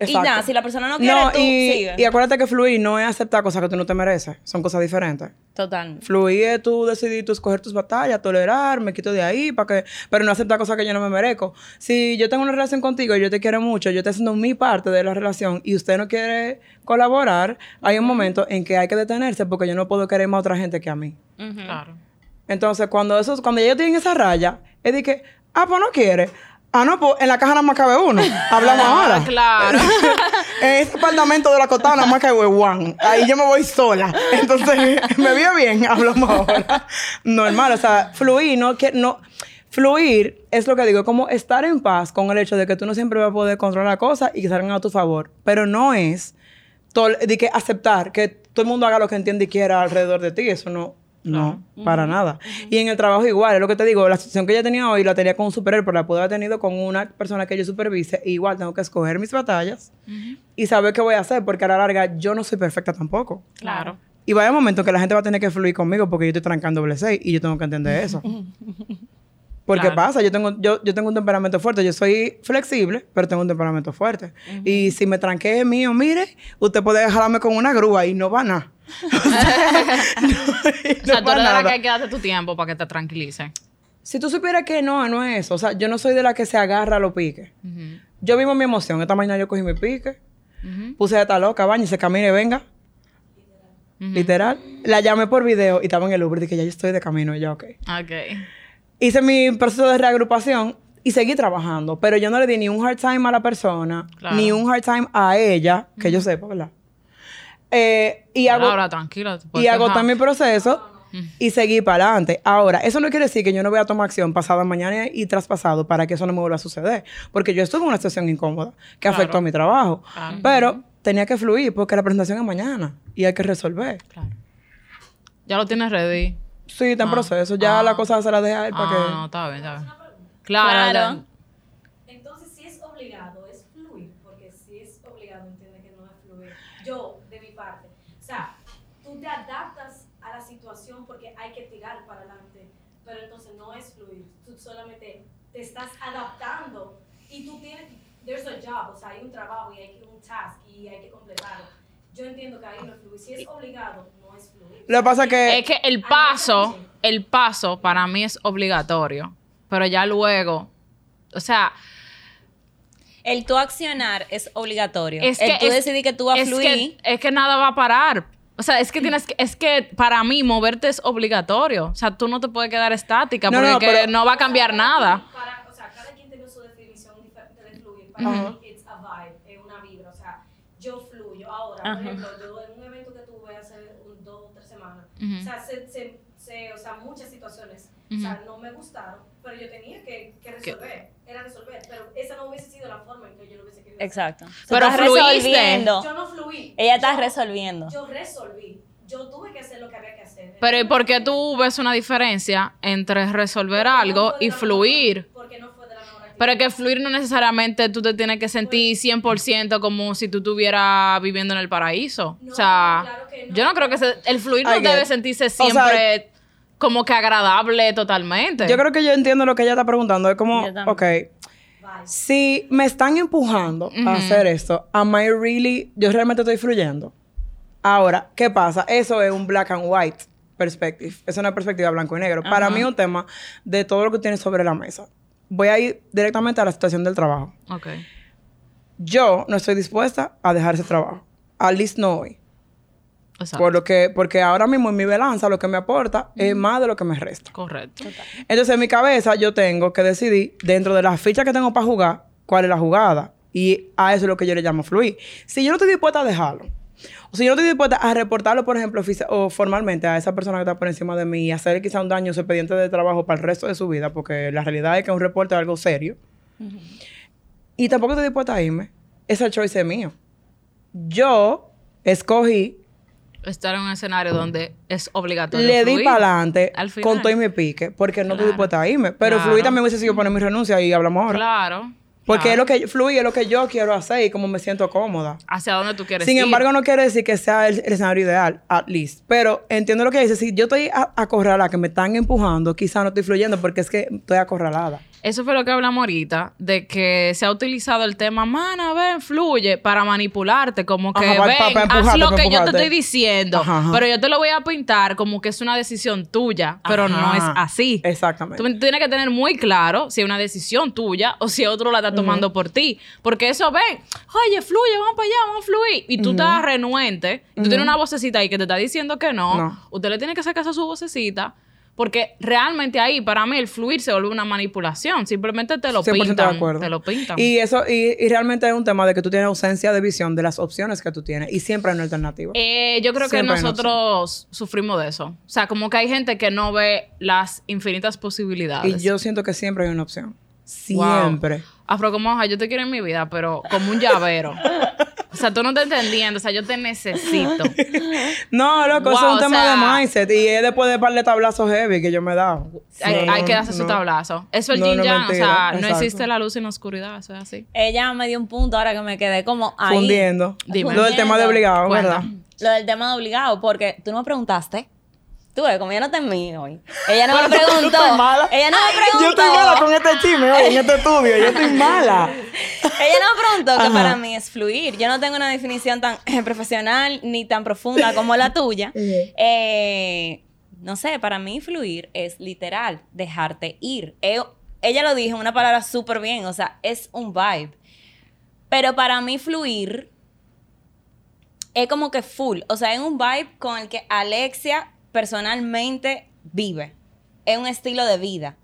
Y nada, si la persona no quiere, No, tú y, sigue. y acuérdate que fluir no es aceptar cosas que tú no te mereces. Son cosas diferentes. Totalmente. Fluir es tú decidir tú escoger tus batallas, tolerar, me quito de ahí, para que, pero no aceptar cosas que yo no me merezco. Si yo tengo una relación contigo y yo te quiero mucho, yo estoy haciendo mi parte de la relación y usted no quiere colaborar, hay un momento en que hay que detenerse porque yo no puedo querer más a otra gente que a mí. Claro. Entonces, cuando eso, cuando yo estoy en esa raya, es de que, ah, pues no quiere. Ah, no, pues en la caja nada más cabe uno. <laughs> Hablamos ahora. Ah, claro. <laughs> en ese apartamento de la cotada nada más cabe one. Ahí yo me voy sola. Entonces, <laughs> me vio bien, hablamos ahora. Normal, o sea, fluir, no que no. Fluir es lo que digo, como estar en paz con el hecho de que tú no siempre vas a poder controlar cosas y que salgan a tu favor. Pero no es de que aceptar que todo el mundo haga lo que entiende y quiera alrededor de ti. Eso no, no, para nada. Y en el trabajo igual, es lo que te digo, la situación que yo tenía hoy la tenía con un superhéroe, pero la pude haber tenido con una persona que yo supervise. E igual tengo que escoger mis batallas y saber qué voy a hacer, porque a la larga yo no soy perfecta tampoco. Claro. Y va a haber momentos que la gente va a tener que fluir conmigo porque yo estoy trancando doble seis y yo tengo que entender eso. <laughs> Porque Claro. pasa, yo tengo, yo, yo tengo un temperamento fuerte, yo soy flexible, pero tengo un temperamento fuerte. Y si me tranqué mío, mire, usted puede jalarme con una grúa y no va nada. <laughs> O sea, tú eres de la que hay que darte tu tiempo para que te tranquilice. Si tú supieras que no, no es eso. O sea, yo no soy de la que se agarra a los piques. Yo vivo mi emoción. Esta mañana yo cogí mi pique, puse a esta loca, bañe, se camine, venga. Literal. La llamé por video y estaba en el Uber. Dije, ya yo estoy de camino. Y yo, ok. Ok. Hice mi proceso de reagrupación y seguí trabajando. Pero yo no le di ni un hard time a la persona, Claro. ni un hard time a ella, que yo sepa, ¿verdad? Eh, y hago, Ahora, tranquila. y quejar. mi proceso y seguí para adelante. Ahora, eso no quiere decir que yo no voy a tomar acción pasado mañana y traspasado para que eso no me vuelva a suceder. Porque yo estuve en una situación incómoda que afectó a mi trabajo. Claro. Pero tenía que fluir porque la presentación es mañana y hay que resolver. Claro. Ya lo tienes ready. Sí, está en proceso. Ya Ah. la cosa se la deja él para Ah, que... no, está bien, está bien. Claro. Claro. Entonces, si es obligado, es fluir, porque si es obligado, entiende que no es fluir. Yo, de mi parte, o sea, tú te adaptas a la situación porque hay que tirar para adelante, pero entonces no es fluir, tú solamente te estás adaptando y tú tienes, there's a job, o sea, hay un trabajo y hay que- un task y hay que completarlo. Yo entiendo que ahí no es fluir, si es obligado, no es fluir. Lo que pasa es que... Es que el paso, el paso para mí es obligatorio. Pero ya luego o sea, El tú accionar es obligatorio. es el que tú es- decidí que tú vas a fluir. que, es que nada va a parar. O sea, es que tienes que, es que para mí moverte es obligatorio. O sea, tú no te puedes quedar estática No, porque no, que pero- no va a cambiar nada. Para, o sea, cada quien tiene su definición diferente Para mí, it's a vibe, es una vibra. O sea, yo fluyo. Ahora, por ejemplo, yo en un evento que tuve hace un, dos o tres semanas, Ujú. o sea, se, se, se- o sea, muchas situaciones, o sea, no me gustaron, pero yo tenía que, que resolver. Era resolver. Pero esa no hubiese sido la forma en que yo lo hubiese querido. hacer. Exacto. Sea, Pero estás fluiste. resolviendo. Yo no fluí. Ella está Yo- resolviendo. Yo resolví. Yo tuve que hacer lo que había que hacer. Pero ¿y por qué tú ves una diferencia entre resolver Porque algo y fluir? Pero es que fluir no necesariamente tú te tienes que sentir 100% como si tú estuvieras viviendo en el paraíso. No, o sea, claro que no. yo no creo que se- el fluir no debe sentirse O sea, siempre como que agradable totalmente. Yo creo que yo entiendo lo que ella está preguntando. Es como, ok, si me están empujando a hacer esto, am I really, yo realmente estoy fluyendo. Ahora, ¿qué pasa? Eso es un black and white perspective. Es una perspectiva blanco y negro. Para mí es un tema de todo lo que tienes sobre la mesa. Voy a ir directamente a la situación del trabajo. Ok. Yo no estoy dispuesta a dejar ese trabajo. At least no hoy. Exacto. Por lo que, porque ahora mismo en mi balanza lo que me aporta es más de lo que me resta. Correcto. Entonces, en mi cabeza, yo tengo que decidir, dentro de las fichas que tengo para jugar, cuál es la jugada. Y a eso es lo que yo le llamo fluir. Si yo no estoy dispuesta a dejarlo, o si yo no estoy dispuesta a reportarlo, por ejemplo, o formalmente a esa persona que está por encima de mí y hacerle quizá un daño a su expediente de trabajo para el resto de su vida, porque la realidad es que un reporte es algo serio, y tampoco estoy dispuesta a irme, ese choice es mío. Yo escogí Estar en un escenario donde es obligatorio. le di para adelante con todo y mi pique, porque no estoy Claro. dispuesta a irme. Pero Claro. fluir también hubiese sido poner mi renuncia y hablamos ahora. Claro. Porque es lo que fluir, es lo que yo quiero hacer y como me siento cómoda. Hacia dónde tú quieres Sin ir. embargo, no quiere decir que sea el, el escenario ideal, at least. Pero entiendo lo que dice. Si yo estoy acorralada, que me están empujando, quizá no estoy fluyendo porque es que estoy acorralada. Eso fue lo que hablamos ahorita, de que se ha utilizado el tema, mana, ven, fluye, para manipularte, como que, Ajá, ven, pa- pa haz lo que yo te estoy diciendo, Ajá, ajá. pero yo te lo voy a pintar como que es una decisión tuya, pero no es así. Exactamente. Tú tienes que tener muy claro si es una decisión tuya o si otro la está tomando por ti. Porque eso, ven, oye, fluye, vamos para allá, vamos a fluir. Y tú estás renuente, y tú tienes una vocecita ahí que te está diciendo que no. No. Usted le tiene que hacer caso a su vocecita. Porque realmente ahí, para mí, el fluir se vuelve una manipulación. Simplemente te lo 100% pintan. de acuerdo. Te lo pintan. Y eso, y, y realmente es un tema de que tú tienes ausencia de visión de las opciones que tú tienes y siempre hay una alternativa. Eh, yo creo que Siempre nosotros sufrimos de eso. O sea, como que hay gente que no ve las infinitas posibilidades. y yo siento que siempre hay una opción. Wow. Siempre. Afro como yo te quiero en mi vida, pero como un llavero. <laughs> o sea, tú no estás entendiendo. O sea, yo te necesito. No, loco, eso Wow, es un tema sea- de mindset. Y es después de par de tablazos heavy que yo me he dado. hay, No, hay no, que darse su tablazo. Eso es el No, yin no, yang. O sea, no existe la luz sin la oscuridad. Eso es así. Ella me dio un punto ahora que me quedé como ahí. Fundiendo. Dime. Lo del tema de obligado, Cuenta. ¿verdad? Lo del tema de obligado, porque tú no me preguntaste. Tú ves, como ella no te en mí hoy. Ella no me preguntó. Yo mala. Ella no me preguntó. Yo estoy mala con este chisme hoy en este estudio. Yo estoy mala. <laughs> Ella no me preguntó que para mí es fluir. Yo no tengo una definición tan eh, profesional ni tan profunda como la tuya. <laughs> Eh, no sé, para mí fluir es literal dejarte ir. Eh, ella lo dijo en una palabra súper bien, o sea, es un vibe. Pero para mí fluir es como que full. O sea, es un vibe con el que Alexia personalmente vive. Es un estilo de vida.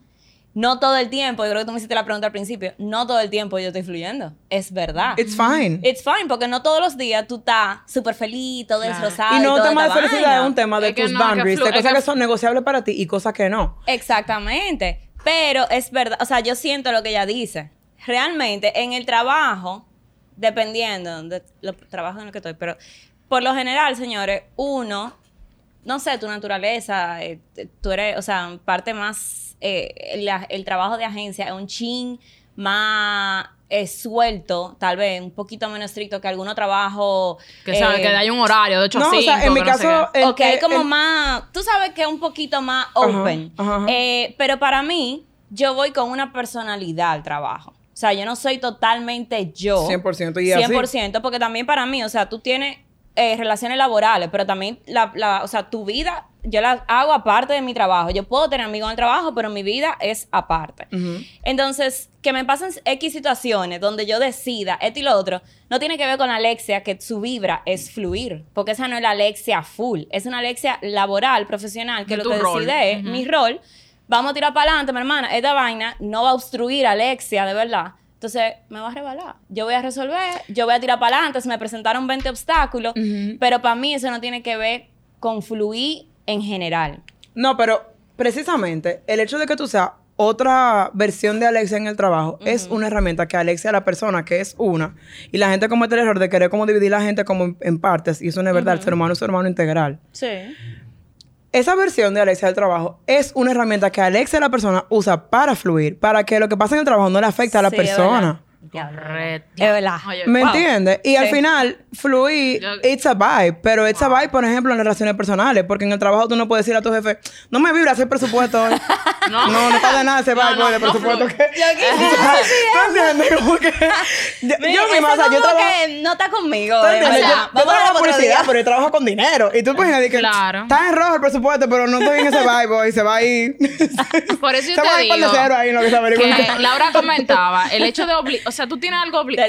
No todo el tiempo, yo creo que tú me hiciste la pregunta al principio, no todo el tiempo yo estoy fluyendo. Es verdad. It's fine. It's fine, porque no todos los días tú estás súper feliz, todo Claro. y no toda tema de felicidad, vaina. es un tema de Es tus no, boundaries, de cosas que- que son negociables para ti y cosas que no. Exactamente. Pero es verdad, o sea, yo siento lo que ella dice. Realmente, en el trabajo, dependiendo de los trabajos en los que estoy, pero por lo general, señores, uno, no sé, tu naturaleza, eh, tú eres, o sea, parte más, eh, la- el trabajo de agencia es un chin más eh, suelto, tal vez, un poquito menos estricto que alguno trabajo. Que sabe que hay un horario de 8 a No, 5. o sea, en mi no caso, el- ok, hay como el- más, tú sabes que es un poquito más open. ajá, ajá. Eh, pero para mí, yo voy con una personalidad al trabajo. O sea, yo no soy totalmente yo. 100% y así. 100%, porque también para mí, o sea, tú tienes eh, relaciones laborales, pero también la, la- o sea, tu vida yo la hago aparte de mi trabajo. Yo puedo tener amigos en el trabajo, pero mi vida es aparte. Entonces, que me pasen X situaciones donde yo decida esto y lo otro, no tiene que ver con Alexia, que su vibra es fluir, porque esa no es la Alexia full, es una Alexia laboral, profesional, que De lo que rol. decide es Ujú. mi rol. Vamos a tirar para adelante, mi hermana. Esta vaina no va a obstruir a Alexia, de verdad. Entonces, me va a rebalar. Yo voy a resolver, yo voy a tirar para adelante. Se me presentaron 20 obstáculos, pero para mí eso no tiene que ver con fluir en general. No, pero precisamente el hecho de que tú seas otra versión de Alexia en el trabajo es una herramienta que Alexia, la persona que es una, y la gente comete el error de querer como dividir la gente como en, en partes, y eso no es verdad, el ser humano es un ser humano integral. Sí. Esa versión de Alexia del trabajo es una herramienta que Alexia, la persona, usa para fluir, para que lo que pasa en el trabajo no le afecte a la Sí, persona. Correcto. Es verdad. Oye, ¿Me Wow. entiendes? Y al final, fluir, it's a vibe. Pero it's a vibe, por ejemplo, en relaciones personales. Porque en el trabajo tú no puedes decir a tu jefe, no me vibra ese presupuesto hoy. <laughs> No. no, no está de nada ese vibe de no presupuesto. que... <laughs> ¿Tú entiendes? Como que... <laughs> Yo, misma, o sea, yo trabajo... no está conmigo. o sea, yo, trabajo publicidad, día. pero yo trabajo con dinero. Y tú imaginas que Claro. está en rojo el presupuesto, pero no estoy en ese vibe hoy. Se va a ir... Por eso yo se va a te ir para digo el cero ahí en lo que se averigua. Laura comentaba el hecho de obli- o sea tú tienes algo a dentro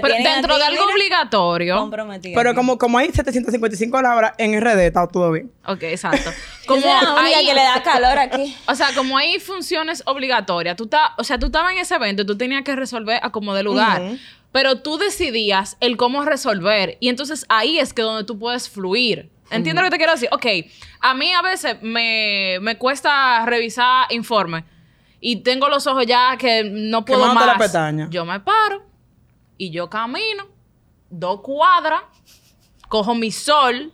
ti, de algo mira, obligatorio Comprometido. Pero como, como hay 755 palabras en RD, está todo bien. ok exacto <laughs> como la única hay- que le da calor aquí. <laughs> o sea como hay funciones obligatorias tú estás o sea tú estabas en ese evento y tú tenías que resolver a como de lugar pero tú decidías el cómo resolver y entonces ahí es que donde tú puedes fluir ¿Entiendes lo que te quiero decir? Ok, a mí a veces me, me cuesta revisar informes y tengo los ojos ya que no puedo Quemándote más. la pestaña. Yo me paro y yo camino dos cuadras, cojo mi sol,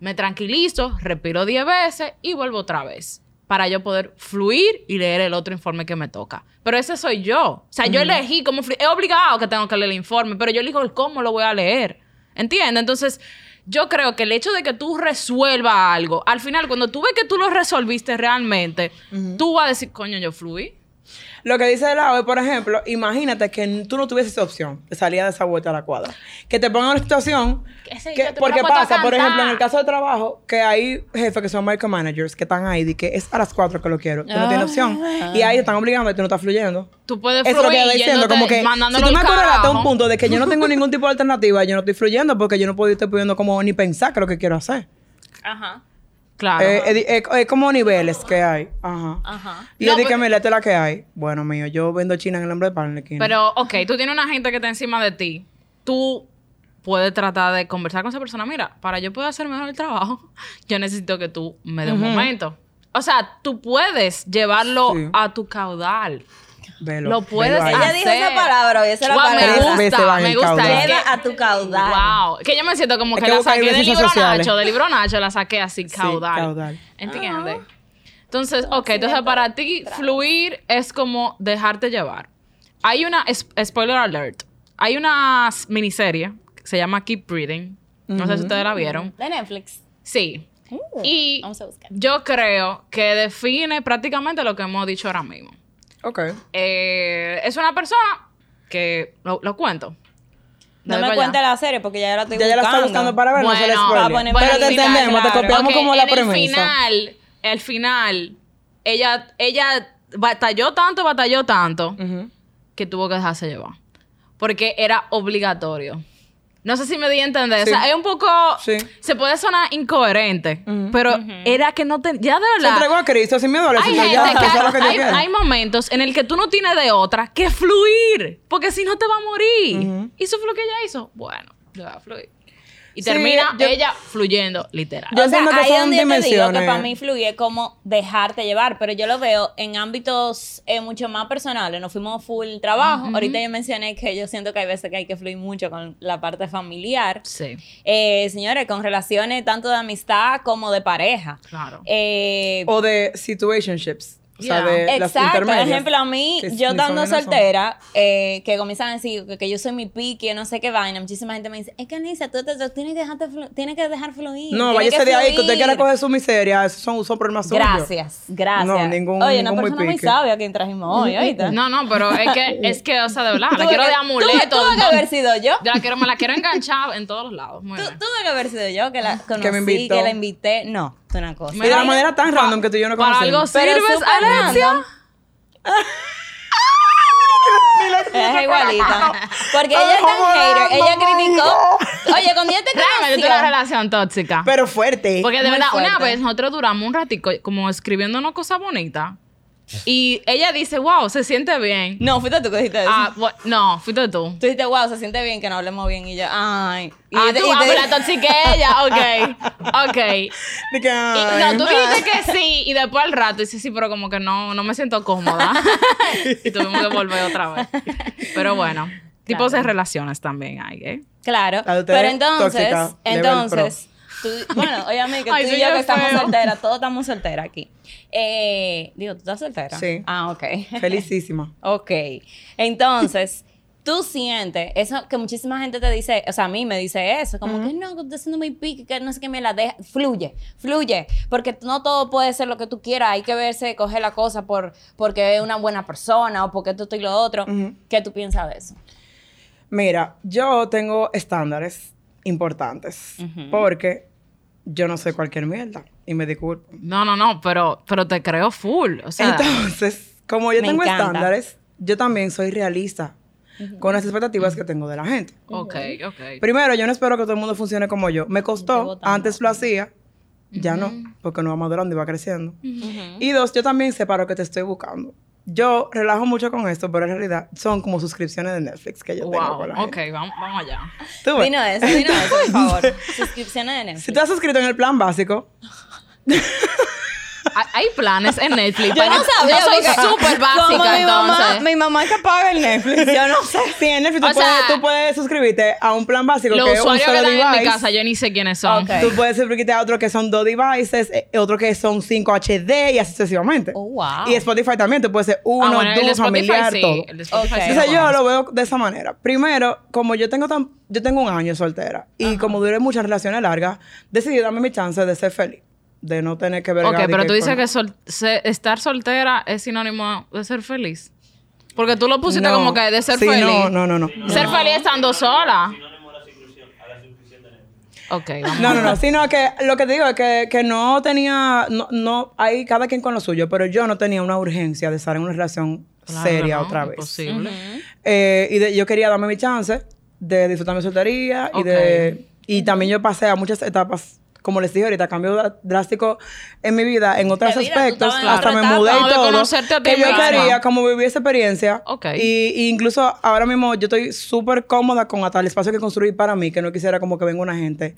me tranquilizo, respiro 10 veces y vuelvo otra vez para yo poder fluir y leer el otro informe que me toca. Pero ese soy yo. O sea, yo elegí cómo fluir. Es obligado que tengo que leer el informe, pero yo elijo el cómo lo voy a leer. ¿Entiendes? Entonces, yo creo que el hecho de que tú resuelvas algo, al final, cuando tú ves que tú lo resolviste realmente, tú vas a decir, coño, yo fluí. Lo que dice el es, por ejemplo, imagínate que tú no tuvieses esa opción de salir de esa vuelta a la cuadra. Que te pongan en una situación. Que ese porque la pasa, por ejemplo, en el caso de trabajo, que hay jefes que son micromanagers que están ahí, de que es a las 4 que lo quiero. Tú no tienes opción. Y ahí te están obligando y tú no estás fluyendo. Tú puedes Eso es lo que fluir diciendo, como que si tú me al correlatas a un punto de que yo no tengo <laughs> ningún tipo de alternativa, yo no estoy fluyendo porque yo no puedo estoy pudiendo como ni pensar que es lo que quiero hacer. Ajá. Claro. Eh, es, es- es como niveles que hay. Ajá. Ajá. Y No, dije, pero- mira, esta es la que hay. Bueno, mío, yo vendo China en el nombre de esquina. Pero, ok, tú tienes una gente que está encima de ti. Tú puedes tratar de conversar con esa persona. Mira, para yo poder hacer mejor el trabajo, <laughs> yo necesito que tú me des un momento. O sea, tú puedes llevarlo Sí. a tu caudal. Velo, Lo puedes velo ahí. Ella dijo esa hacer. palabra, hoy esa es la Guau, palabra. me veces gusta, me gusta. que- a tu caudal. Wow. Que yo me siento como que que la saqué del libro sociales. Nacho, del libro Nacho, la saqué así, Sí, caudal. caudal. ¿Entiendes? Entonces, ok, entonces para ti fluir es como dejarte llevar. Hay una, spoiler alert, hay una miniserie que se llama Keep Breathing. No sé si ustedes la vieron. De Netflix. Sí. Y Vamos a buscar. yo creo que define prácticamente lo que hemos dicho ahora mismo. Ok. Eh, es una persona que, lo, lo cuento. No me cuente la serie porque ya la estoy Ya ya la está buscando para ver, no se le Bueno, Pero te final, entendemos, te claro. copiamos Ok, como la en el premisa. final, el final, ella, ella batalló tanto, batalló tanto, que tuvo que dejarse llevar. Porque era obligatorio. No sé si me di a entender. Sí. O sea, es un poco... Sí. Se puede sonar incoherente, pero era que no te... Ya de Se verdad... entregó a Cristo sin miedo a Hay, ya, que- <laughs> lo que hay, momentos en el que tú no tienes de otra que fluir, porque si no te va a morir. Y eso fue lo que ella hizo. Bueno, yo voy a fluir. Y Sí, termina yo- ella fluyendo, literal. Yo o sea, que ahí son es donde yo te digo que para mí fluye como dejarte llevar, pero yo lo veo en ámbitos eh, mucho más personales. Nos fuimos full trabajo. Ahorita yo mencioné que yo siento que hay veces que hay que fluir mucho con la parte familiar. Sí, Eh, señores, con relaciones tanto de amistad como de pareja. claro. Eh, O de situationships. O sea, Yeah. de las Exacto, por ejemplo, a mí, Que yo son. soltera, eh, que comienzan a decir que, que yo soy mi pique, yo no sé qué vaina, muchísima gente me dice, es que Anissa, tú, te- tú tienes, que dejarte tienes que dejar fluir. No, tienes váyase de ahí, que usted fluir". quiera coger su miseria, esos son, son problemas suyos. Gracias, gracias. No, ningún- Oye, una ningún muy persona muy pique. sabia que trajimos hoy, <laughs> ¿oíste? No, no, pero es que, es que, o sea, de verdad, la quiero que- de amuleto. Tuve que haber sido yo. Yo la quiero, me la quiero enganchar en todos los lados. Muy Tú- bien. Tuve que haber sido yo que la conocí, me invitó. que la invité. No, es una cosa. Y de la Mira, manera tan random que tú y yo no Para algo conocemos. Pero sirves, Alexia. <laughs> Es igualita. Porque ella es tan ¿cómo hater. Ella criticó. Oye, cuando ella te yo tengo una relación tóxica. Pero fuerte. Porque de verdad, una vez nosotros duramos un ratico como escribiéndonos cosas bonitas. Y ella dice, wow, se siente bien. No, fuiste tú que dijiste eso. Ah, bu- no, fuiste tú. Tú dijiste, wow, se siente bien que no hablemos bien. Y yo, ay. Y ah, te- tú, y ah, te- pero la toxiqué ella, <laughs> ok. Ok. De que, Y, ay, no, tú dijiste que sí, y después al rato dices, sí, pero como que no, no me siento cómoda. <laughs> y tuvimos que volver otra vez. Pero bueno, tipos de relaciones también hay, ¿eh? Claro. La de ustedes, Pero entonces, tóxica, level entonces. Tú- bueno, mí, que Ay, tú y yo que estamos solteras, todos estamos solteras aquí. Eh, digo, ¿tú estás soltera? Sí. Ah, ok. <laughs> Felicísima. Ok. Entonces, tú sientes eso que muchísima gente te dice, o sea, a mí me dice eso, como que no, que estás haciendo muy pique, que no sé qué me la deja. Fluye, fluye. Porque no todo puede ser lo que tú quieras. Hay que verse, coger la cosa por porque es una buena persona o porque esto y lo otro. ¿Qué tú piensas de eso? Mira, yo tengo estándares importantes. Porque yo no soy cualquier mierda. Y me disculpo. No, no, no, pero, pero te creo full. O sea, Entonces, como yo tengo encanta. estándares, yo también soy realista con las expectativas que tengo de la gente. ok, ok. Primero, yo no espero que todo el mundo funcione como yo. Me costó, antes lo hacía, ya no, porque no va madurando y va creciendo. Y dos, yo también separo que te estoy buscando. Yo relajo mucho con esto, pero en realidad son como suscripciones de Netflix que yo tengo con la ok, gente. vamos, vamos allá. Tú. Dino eso, dino eso, por favor. <laughs> Suscripciones de Netflix. Si tú has suscrito en el plan básico, <laughs> Hay, planes en Netflix. <laughs> Yo no sabía. Yo soy súper como básica, mi mamá, entonces. mi mamá es que paga el Netflix. Yo no sé. sí, en Netflix <laughs> O tú, puedes, sea, tú puedes suscribirte a un plan básico Los que es un usuarios que solo dan en mi device. casa, yo ni sé quiénes son. Ok. Tú puedes suscribirte a otro que son dos devices, eh, otro que son 5 HD y así sucesivamente. Oh, wow. Y Spotify también, tú puedes ser Ah, uno, bueno, el de dos, Spotify familiar, sí. todo. El de Spotify Ok. sí Entonces yo lo veo de esa manera. Primero, como yo tengo tan, yo tengo un año soltera y como duré muchas relaciones largas, decidí darme mi chance de ser feliz, de no tener que ver. Ok, pero tú dices que sol- se- estar soltera es sinónimo de ser feliz. Porque tú lo pusiste No. como que de ser Sí, feliz. No, no, no, no. Ser feliz estando sola. Ok, vamos. No, no, no, sino que lo que te digo es que, que no tenía, no, no, hay cada quien con lo suyo, pero yo no tenía una urgencia de estar en una relación Claro, seria no, otra vez. Imposible. Eh, y de- yo quería darme mi chance de disfrutar mi soltería y de y también yo pasé a muchas etapas como les dije ahorita, cambio drástico en mi vida, en otros aspectos, hasta me mudé y todo. que yo quería como vivir esa experiencia. Ok. Y, y incluso ahora mismo yo estoy súper cómoda con hasta el espacio que construí para mí, que no quisiera como que venga una gente.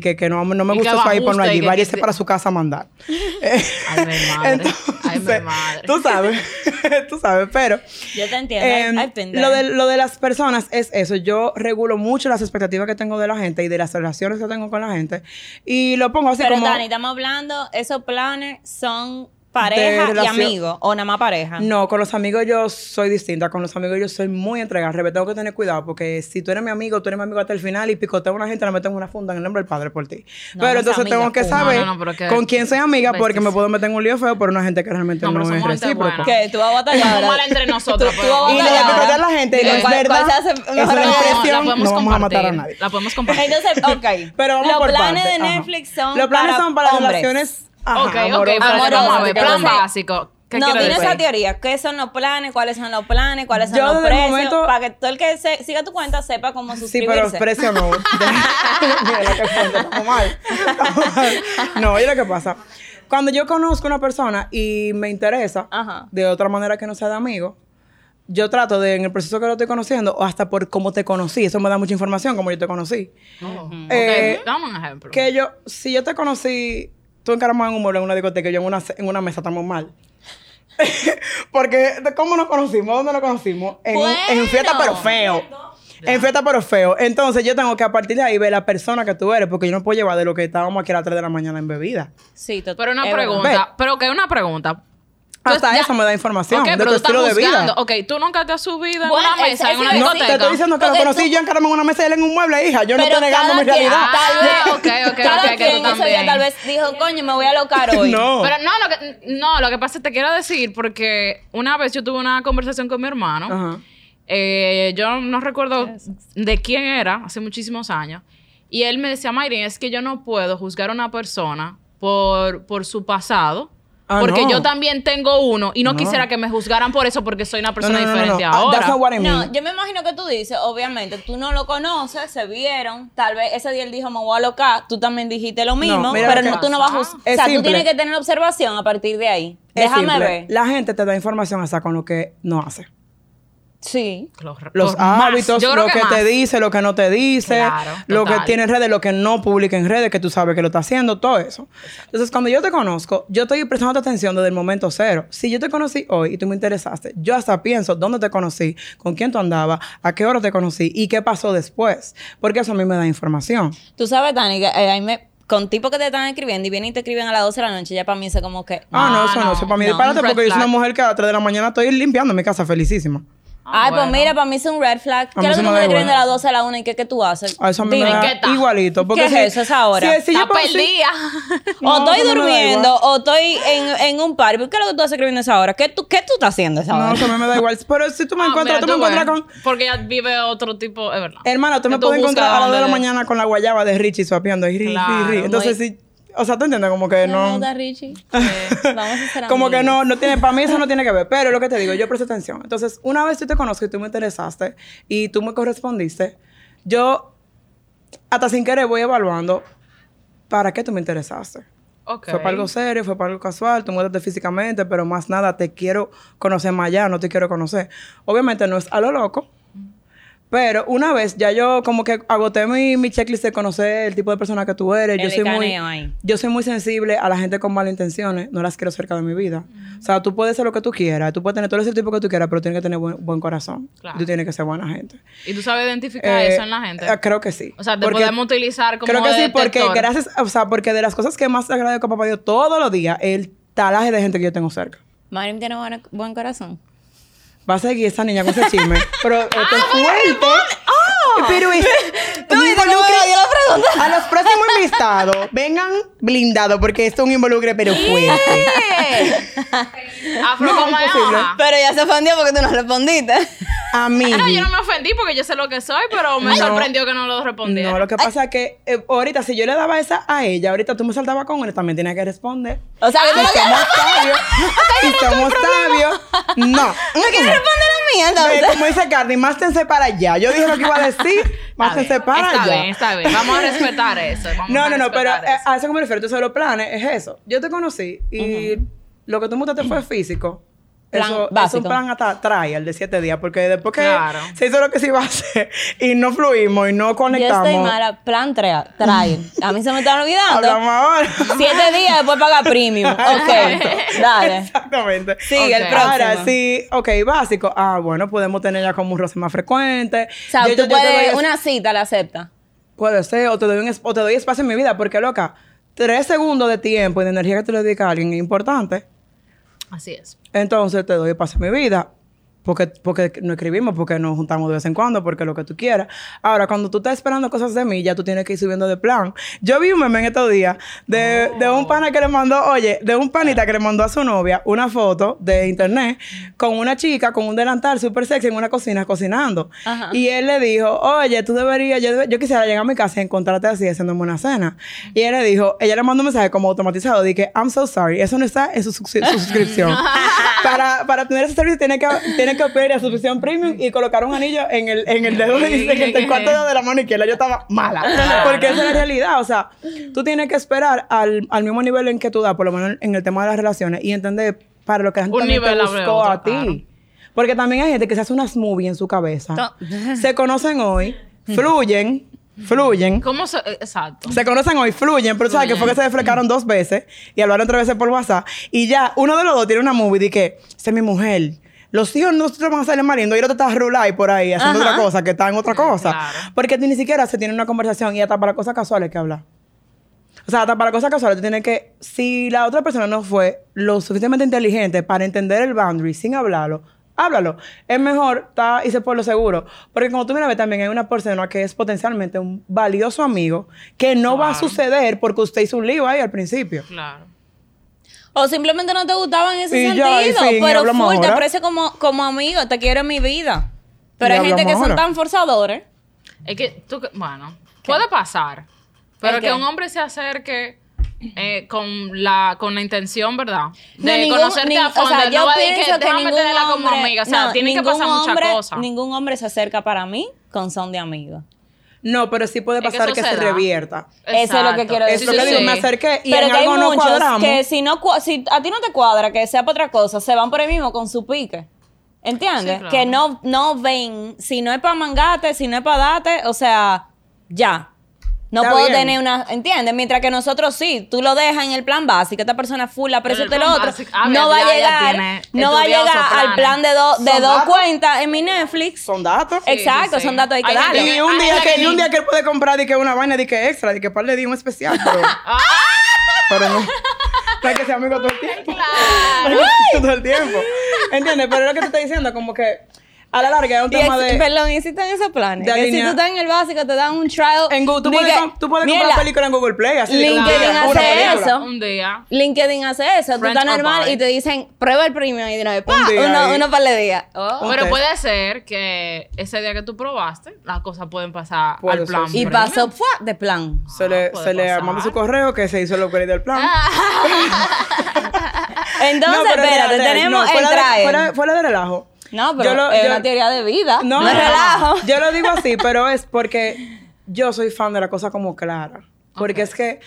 Que, que no, no me gusta eso ahí por no allí, váyase quise- para su casa a mandar. <laughs> Ay, mi madre. Ay, mi madre. Tú sabes, <laughs> tú sabes, pero Yo te entiendo. Em, I've lo, de, lo de las personas es eso. Yo regulo mucho las expectativas que tengo de la gente y de las relaciones que tengo con la gente. Y lo pongo así Pero como... Dani, estamos hablando, esos planes son pareja y relación- amigos o nada más pareja. No, con los amigos yo soy distinta. Con los amigos yo soy muy entregada. Rebe, tengo que tener cuidado porque si tú eres mi amigo, tú eres mi amigo hasta el final y picoteo a una gente, la meto en una funda en el nombre del padre por ti. No, pero no entonces tengo que saber No, no, no, con quién soy amiga porque me puedo meter en un lío feo por una gente que realmente No, no, es buena. Que tú vas a batallar. Malas entre nosotros, Tú- tú pero- vas a Y lo de picotear a la gente no Dime, es ¿cuál- verdad. Es una? No, No vamos a matar a nadie. La podemos compartir. Entonces, ok. Pero vamos Los planes de. Netflix son Los planes para son para hombres. relaciones ajá, ok, ok, amorosas. pero amorosas, vamos a ver, plan entonces- básico. ¿Qué no, decir? esa teoría. ¿Qué son los planes? ¿Cuáles son los planes? ¿Cuáles son Yo los el precios? momento- Para que todo el que se- siga tu cuenta sepa cómo Sí, suscribirse. pero precio no. <laughs> Mira lo que pasa, estamos mal. Estamos mal. No, oye lo que pasa. Cuando yo conozco a una persona y me interesa Ajá. de otra manera que no sea de amigo, yo trato de, en el proceso que lo estoy conociendo, o hasta por cómo te conocí, eso me da mucha información, como yo te conocí. Eh, Ok, dame un ejemplo. Que yo, si yo te conocí, tú encaramado en un mueble en una discoteca y yo en una, en una mesa, estamos mal. <laughs> Porque, ¿cómo nos conocimos? ¿Dónde nos conocimos? En, en fiesta, pero feo. En fiesta, pero feo. Entonces, yo tengo que a partir de ahí ver la persona que tú eres, porque yo no puedo llevar de lo que estábamos aquí a las 3 de la mañana en bebida. Sí, Pero una pregunta, pero que una pregunta. Hasta ya- eso me da información Ok, de pero tu tú estás estilo de vida. Ok, tú nunca te has subido en Bueno, una mesa, ese- en una No, discoteca. te estoy diciendo que lo conocí tú- yo encarame en una mesa y él en un mueble, hija. Yo no estoy negando mi realidad. Tal vez, Ah, ok, ok, cada ok, que quien tú ese día también. tal vez dijo, coño, me voy a alocar hoy. <laughs> No. Pero no lo, que, no, lo que pasa es que te quiero decir porque una vez yo tuve una conversación con mi hermano. Ajá. Eh, yo no recuerdo de quién era, hace muchísimos años. Y él me decía, Mayrin, es que yo no puedo juzgar a una persona por, por su pasado. Ah, porque no. yo también tengo uno y no, No. quisiera que me juzgaran por eso porque soy una persona no, no, no, diferente no. Ah, ahora. That's not what I mean. No, yo me imagino que tú dices, obviamente, tú no lo conoces, se vieron, tal vez ese día él dijo, me voy a alocar, tú también dijiste lo mismo, pero lo tú no vas a juzgar. O Es sea, tú tienes que tener observación a partir de ahí. Es Déjame simple. ver. La gente te da información hasta con lo que no hace. Sí. Los, Los hábitos, Yo lo que, te dice, lo que no te dice, Claro, lo que tiene en redes, lo que no publica en redes, que tú sabes que lo está haciendo, todo eso. Entonces, cuando yo te conozco, yo estoy prestando atención desde el momento cero. Si yo te conocí hoy y tú me interesaste, yo hasta pienso dónde te conocí, con quién tú andabas, a qué hora te conocí y qué pasó después. Porque eso a mí me da información. Tú sabes, Tani, que eh, ahí me, con tipos que te están escribiendo y vienen y te escriben a las 12 de la noche, ya para mí es como que... Ah, no, Ah, eso no, no, eso para mí no, disparate porque yo soy una mujer que a las 3 de la mañana estoy limpiando mi casa felicísima. Ah, Ay, bueno. pues mira, para mí es un red flag. ¿Qué es lo que me tú me escriben de las 12 a la 1 y qué, qué tú haces? A eso a mí Dime. me ¿qué da está? igualito. Porque ¿Qué si- es eso, esa hora? Si, si yo Está si- perdida. <laughs> o No, estoy no durmiendo, o estoy en, en un party. ¿Qué es lo que tú haces escribiendo esa hora? ¿Qué tú, qué tú estás haciendo esa No, hora? eso a mí me da igual. Pero si tú me Ah, encuentras, mira, tú me encuentras con... Porque ella vive otro tipo, es verdad. Hermano, tú me puedes encontrar a las 2 de la mañana con la guayaba de Richie swapeando y ri, ri, Claro, ri. Entonces, sí, o sea, tú entiendes como que Me no. gusta, Richie. <laughs> Vamos a ser Como que no, no tiene, para mí eso no tiene que ver, pero lo que te digo, yo presto atención. Entonces, una vez yo te conozco y tú me interesaste y tú me correspondiste, yo, hasta sin querer, voy evaluando para qué tú me interesaste. Fue para algo serio, fue para algo casual, tú muéstrate físicamente, pero más nada, te quiero conocer más allá, no te quiero conocer. Obviamente no es a lo loco, pero una vez ya yo como que agoté mi, mi checklist de conocer el tipo de persona que tú eres. El yo soy muy ahí. yo soy muy sensible a la gente con malas intenciones, no las quiero cerca de mi vida. O sea, tú puedes ser lo que tú quieras, tú puedes tener todo ese tipo que tú quieras, pero tienes que tener buen, buen corazón. Claro. Y tú tienes que ser buena gente. ¿Y tú sabes identificar Eh, eso en la gente? eh, creo que sí. O sea, te Porque- podemos utilizar como Creo que sí, porque gracias, o sea, porque de las cosas que más agradezco a papá Dios todos los días, el talaje de gente que yo tengo cerca. Marim tiene buen, buen corazón. Va a seguir esa niña con ese chisme. Pero esto Ah, es fuerte. Pero es, a los próximos invitados, vengan blindados, porque esto es un involucre, pero fuerte. Afro No, como es imposible. hoja. Pero ya se ofendió porque tú no respondiste. A mí. Ah, no, yo no me ofendí porque yo sé lo que soy, pero me No. sorprendió que no lo respondiera. No, lo que pasa es que eh, ahorita, si yo le daba esa a ella, ahorita tú me saltabas con él, también tienes que responder. O sea, que tú <laughs> no somos sabios. Y somos sabios. No. no quieres responder a mí, entonces. como dice Cardi, mástense para allá. Yo dije lo que iba a decir, Está mástense bien, para está allá. bien, está bien. Vamos a respetar eso. vamos No, no, no, pero eh, eso. a eso que me refiero. Entonces, los planes es eso. Yo te conocí y lo que tú me gustaste fue físico. Plan eso es básico. un plan hasta trial de siete días, porque después que Claro. se hizo lo que se iba a hacer y no fluimos y no Yo conectamos. estoy mala. Plan tra- trial. A mí se me están olvidando. Hablamos ahora. Siete días después pagar premium. <laughs> Ok. Dale. Exactamente. Sigue el próximo. Ahora, sí, ok, básico. Ah, bueno, podemos tener ya como un roce más frecuente. O sea, Yo- tú yo- yo puedes, es- una cita la acepta. Puede ser, o te, doy un o te doy espacio en mi vida, porque loca, tres segundos de tiempo y de energía que tú le dedicas a alguien es importante. Así es. Entonces te doy espacio en mi vida. Porque, porque no escribimos, porque nos juntamos de vez en cuando, porque lo que tú quieras. Ahora, cuando tú estás esperando cosas de mí, ya tú tienes que ir subiendo de plan. Yo vi un meme en estos días de, de un pana que le mandó, oye, de un panita que le mandó a su novia una foto de internet con una chica con un delantal súper sexy en una cocina cocinando. Ajá. Y él le dijo, oye, tú deberías, yo, yo quisiera llegar a mi casa y encontrarte así haciéndome una cena. Y él le dijo, ella le mandó un mensaje como automatizado, dije, I'm so sorry, eso no está en su, su suscripción. <laughs> para, para tener ese servicio tiene que, tiene que pedir a suscripción premium y colocar un anillo en el, en el dedo, en el, cuarto dedo de la mano izquierda. Yo estaba mala. Porque esa es la realidad. O sea, tú tienes que esperar al, al mismo nivel en que tú das, por lo menos en el tema de las relaciones, y entender para lo que la gente te buscó a ti. Porque también hay gente que se hace unas movies en su cabeza. Se conocen hoy, fluyen, fluyen. ¿Cómo se...? Exacto. Se conocen hoy, fluyen, pero tú sabes que fue que se deflecaron dos veces y hablaron tres veces por WhatsApp. Y ya, uno de los dos tiene una movie de que, esa es mi mujer. Los hijos nosotros van a salir lindos y el otro está rulay por ahí haciendo Ajá. otra cosa que está en otra cosa. Claro. Porque ni siquiera se tiene una conversación y hasta para cosas casuales que hablar. O sea, hasta para cosas casuales, tú tienes que. Si la otra persona no fue lo suficientemente inteligente para entender el boundary sin hablarlo, háblalo. Es mejor estar irse por lo seguro. Porque como tú miras, también hay una persona que es potencialmente un valioso amigo que no va a suceder porque usted hizo un lío ahí al principio. Claro. O simplemente no te gustaba en ese Y sentido. ya, y fin, y pero full, te aprecio como, como amigo, te quiero en mi vida. Pero Y hay gente que son tan forzadores. Es que tú, bueno, puede pasar, pero ¿El que qué? un hombre se acerque eh, con la con la intención, ¿verdad? No, De ningún- conocerte ni- a fondo, o sea, no yo pienso que que ningún tenerla como hombre- amiga, o sea, no, tiene que pasar muchas cosas. Ningún hombre se acerca para mí con son de amigo. No, pero sí puede Es que pasar eso que, se revierta. Eso es lo que quiero Es decir. lo que sí, digo, sí. me acerqué y Pero en que hay algo no cuadramos. que si, no, cua- si a ti no te cuadra que sea para otra cosa, se van por ahí mismo con su pique. ¿Entiendes? Sí, claro. Que no, no ven, si no es para mangarte, si no es para darte, o sea, ya. No Está puedo bien. tener una, ¿entiendes? Mientras que nosotros sí, tú lo dejas en el plan básico, esta persona full aprecio el otro, básico, ah, no va a ya- ya llegar, tiene no va a llegar al plan de, dos de dos datos. cuentas en mi Netflix. Son datos. Sí, Exacto, sí, sí. son datos hay que darle. Y un día que, y un día que él puede comprar de que una vaina de que extra, de que par le di un especial, pero, <laughs> pero no. No hay que ser amigo todo el tiempo. Claro. <laughs> todo el tiempo. ¿Entiendes? Pero es lo que te estoy diciendo, como que a la larga es un tema de. Perdón, y existen esos planes. de que si tú estás en el básico, te dan un trial. En Google, tú puedes, que, com- tú puedes mira, comprar películas en Google Play. Así LinkedIn día, hace eso. Un día. LinkedIn hace eso. Tú estás or normal buy. y te dicen, prueba el premium y de una vez, uno, uno par de días. Oh. Pero puede ser que ese día que tú probaste, las cosas pueden pasar Puede al plan. Y pasó ¡fua! de plan. Se le, se le manda su correo que se hizo el upgrade del plan. <laughs> Entonces, No, espérate, tenemos No, el fuera de- fuera de relajo. No, pero Yo lo- es yo- una teoría de vida. No, No, relajo. <laughs> Yo lo digo así, pero es porque yo soy fan de la cosa como clara. Porque es que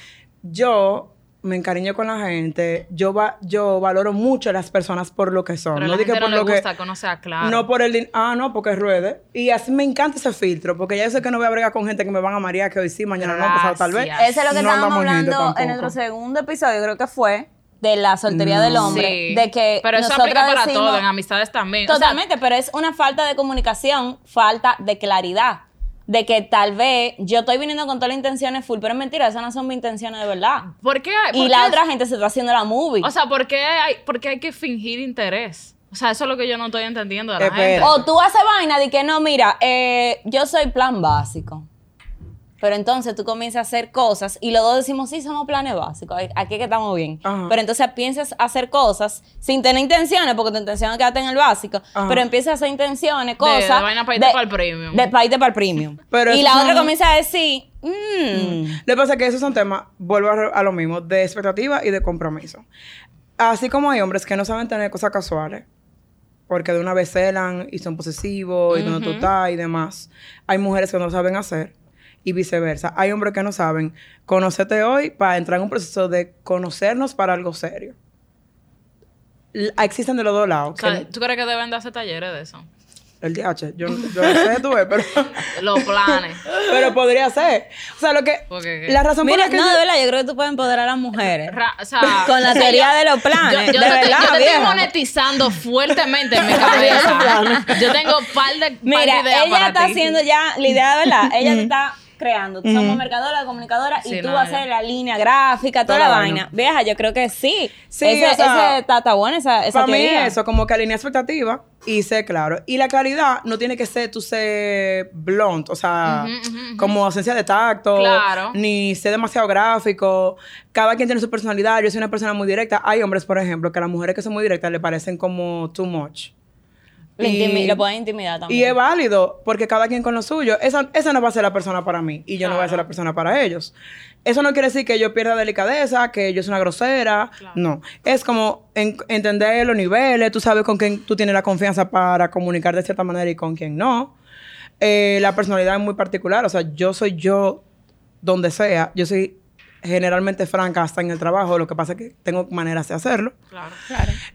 yo me encariño con la gente, yo va, yo valoro mucho a las personas por lo que son. Pero no la que no por le lo que gusta que uno sea claro. no por el ah no porque ruede y así me encanta ese filtro porque ya yo sé que no voy a bregar con gente que me van a marear que hoy sí mañana no pasado tal vez Gracias. Eso es lo que No estábamos hablando en nuestro segundo episodio, creo que fue, de la soltería del hombre. Sí. De que Pero eso aplica para decimos- todo, en amistades también. O sea, Totalmente, pero es una falta de comunicación, falta de claridad. De que tal vez yo estoy viniendo con todas las intenciones full, pero es mentira, esas no son mis intenciones de verdad. ¿por qué? hay- Y por la qué- otra gente se está haciendo la movie. O sea, ¿por qué hay, por qué hay que fingir interés? O sea, eso es lo que yo no estoy entendiendo de la Espera. gente. o tú haces vaina de que no, mira, eh, yo soy plan básico. Pero entonces tú comienzas a hacer cosas y los dos decimos, sí, somos planes básicos, aquí es que estamos bien. Ajá. Pero entonces piensas hacer cosas sin tener intenciones, porque tu intención es quedarte en el básico, Ajá. pero empiezas a hacer intenciones, De- cosas. de vaina pa' irte pa'l premium. De para irte para el premium. <laughs> Pero y la otra comienza a decir, mm, Lo que pasa es que esos son temas, vuelvo a, a lo mismo, de expectativa y de compromiso. Así como hay hombres que no saben tener cosas casuales, porque de una vez celan y son posesivos y donde tú estás y demás. Hay mujeres que no lo saben hacer y viceversa. Hay hombres que no saben conocerte hoy para entrar en un proceso de conocernos para algo serio. L- Existen de los dos lados. O sea, que- ¿tú crees que deben de hacer talleres de eso? el DH, yo, yo no sé tú, ves, pero, <laughs> Los planes. <laughs> pero podría ser. O sea, lo que... Porque- La razón Mira, por la que... no, yo- de verdad, yo creo que tú puedes empoderar a las mujeres. Ra- o sea, <laughs> Con la o sea, teoría yo- de los planes. Yo, yo de te, verdad, yo te vieja. estoy monetizando fuertemente en mi cabeza. yo tengo un par de, par de Mira, ideas ella para está ti. haciendo ya, la idea de verdad, ella te está creando. Tú somos mercadora, comunicadora Sí, y tú no, vas a hacer la línea gráfica, toda, Toda la vaina. vaina. Vieja, yo creo que sí. Sí, ese, o sea, ese está, está buena esa, esa Para mí teoría. eso, como que alinea expectativa y ser claro. Y la claridad no tiene que ser tú ser blunt, o sea, como ausencia de tacto, Claro. ni ser demasiado gráfico. Cada quien tiene su personalidad. Yo soy una persona muy directa. Hay hombres, por ejemplo, que a las mujeres que son muy directas le parecen como too much. Lo, Y- lo pueden intimidar también. Y es válido, porque cada quien con lo suyo. Esa, esa no va a ser la persona para mí y yo no voy a ser la persona para ellos. Eso no quiere decir que yo pierda delicadeza, que yo soy una grosera. No. Es como en- entender los niveles, tú sabes con quién tú tienes la confianza para comunicar de cierta manera y con quién no. Eh, la personalidad es muy particular, o sea, yo soy yo donde sea. Yo soy generalmente franca hasta en el trabajo, lo que pasa es que tengo maneras de hacerlo. Claro.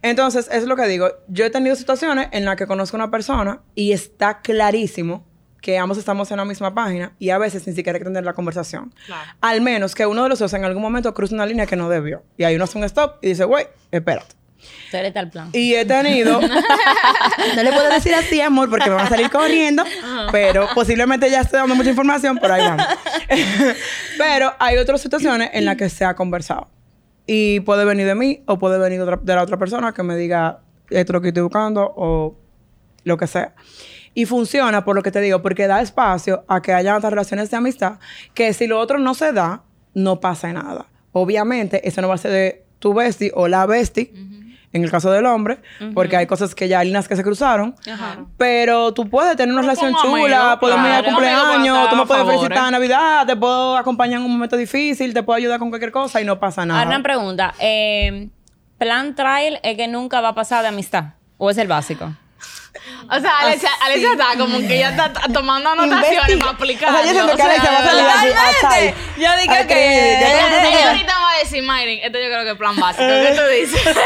Entonces, es lo que digo. Yo he tenido situaciones en las que conozco a una persona y está clarísimo que ambos estamos en la misma página y a veces ni siquiera hay que tener la conversación. Claro. Al menos que uno de los dos en algún momento cruce una línea que no debió. Y ahí uno hace un stop y dice, güey, espérate. Tú eres tal plan. Y he tenido, <laughs> no le puedo decir así, amor, porque me van a salir corriendo, pero posiblemente ya estoy dando mucha información, pero ahí vamos. <laughs> pero hay otras situaciones en las que se ha conversado. Y puede venir de mí o puede venir otra- de la otra persona que me diga esto es lo que estoy buscando o lo que sea. Y funciona por lo que te digo, porque da espacio a que haya otras relaciones de amistad que si lo otro no se da, no pasa nada. Obviamente, eso no va a ser de tu bestie o la bestie, en el caso del hombre, porque hay cosas que ya hay líneas que se cruzaron. Pero tú puedes tener una relación chula, podemos ir amigo cumpleaños, tú me puedes felicitar en Navidad, te puedo acompañar en un momento difícil, te puedo ayudar con cualquier cosa y no pasa nada. Ahora una pregunta. Eh, ¿Plan trial es que nunca va a pasar de amistad? ¿O es el básico? O sea, Alexia, Alexia está como que ya está tomando anotaciones para aplicar. O sea, yo siento que Alexia va a salir así, hasta ahí. Yo dije que- ahorita a decir, Mayrin, esto yo creo que es plan básico. ¿Qué tú dices?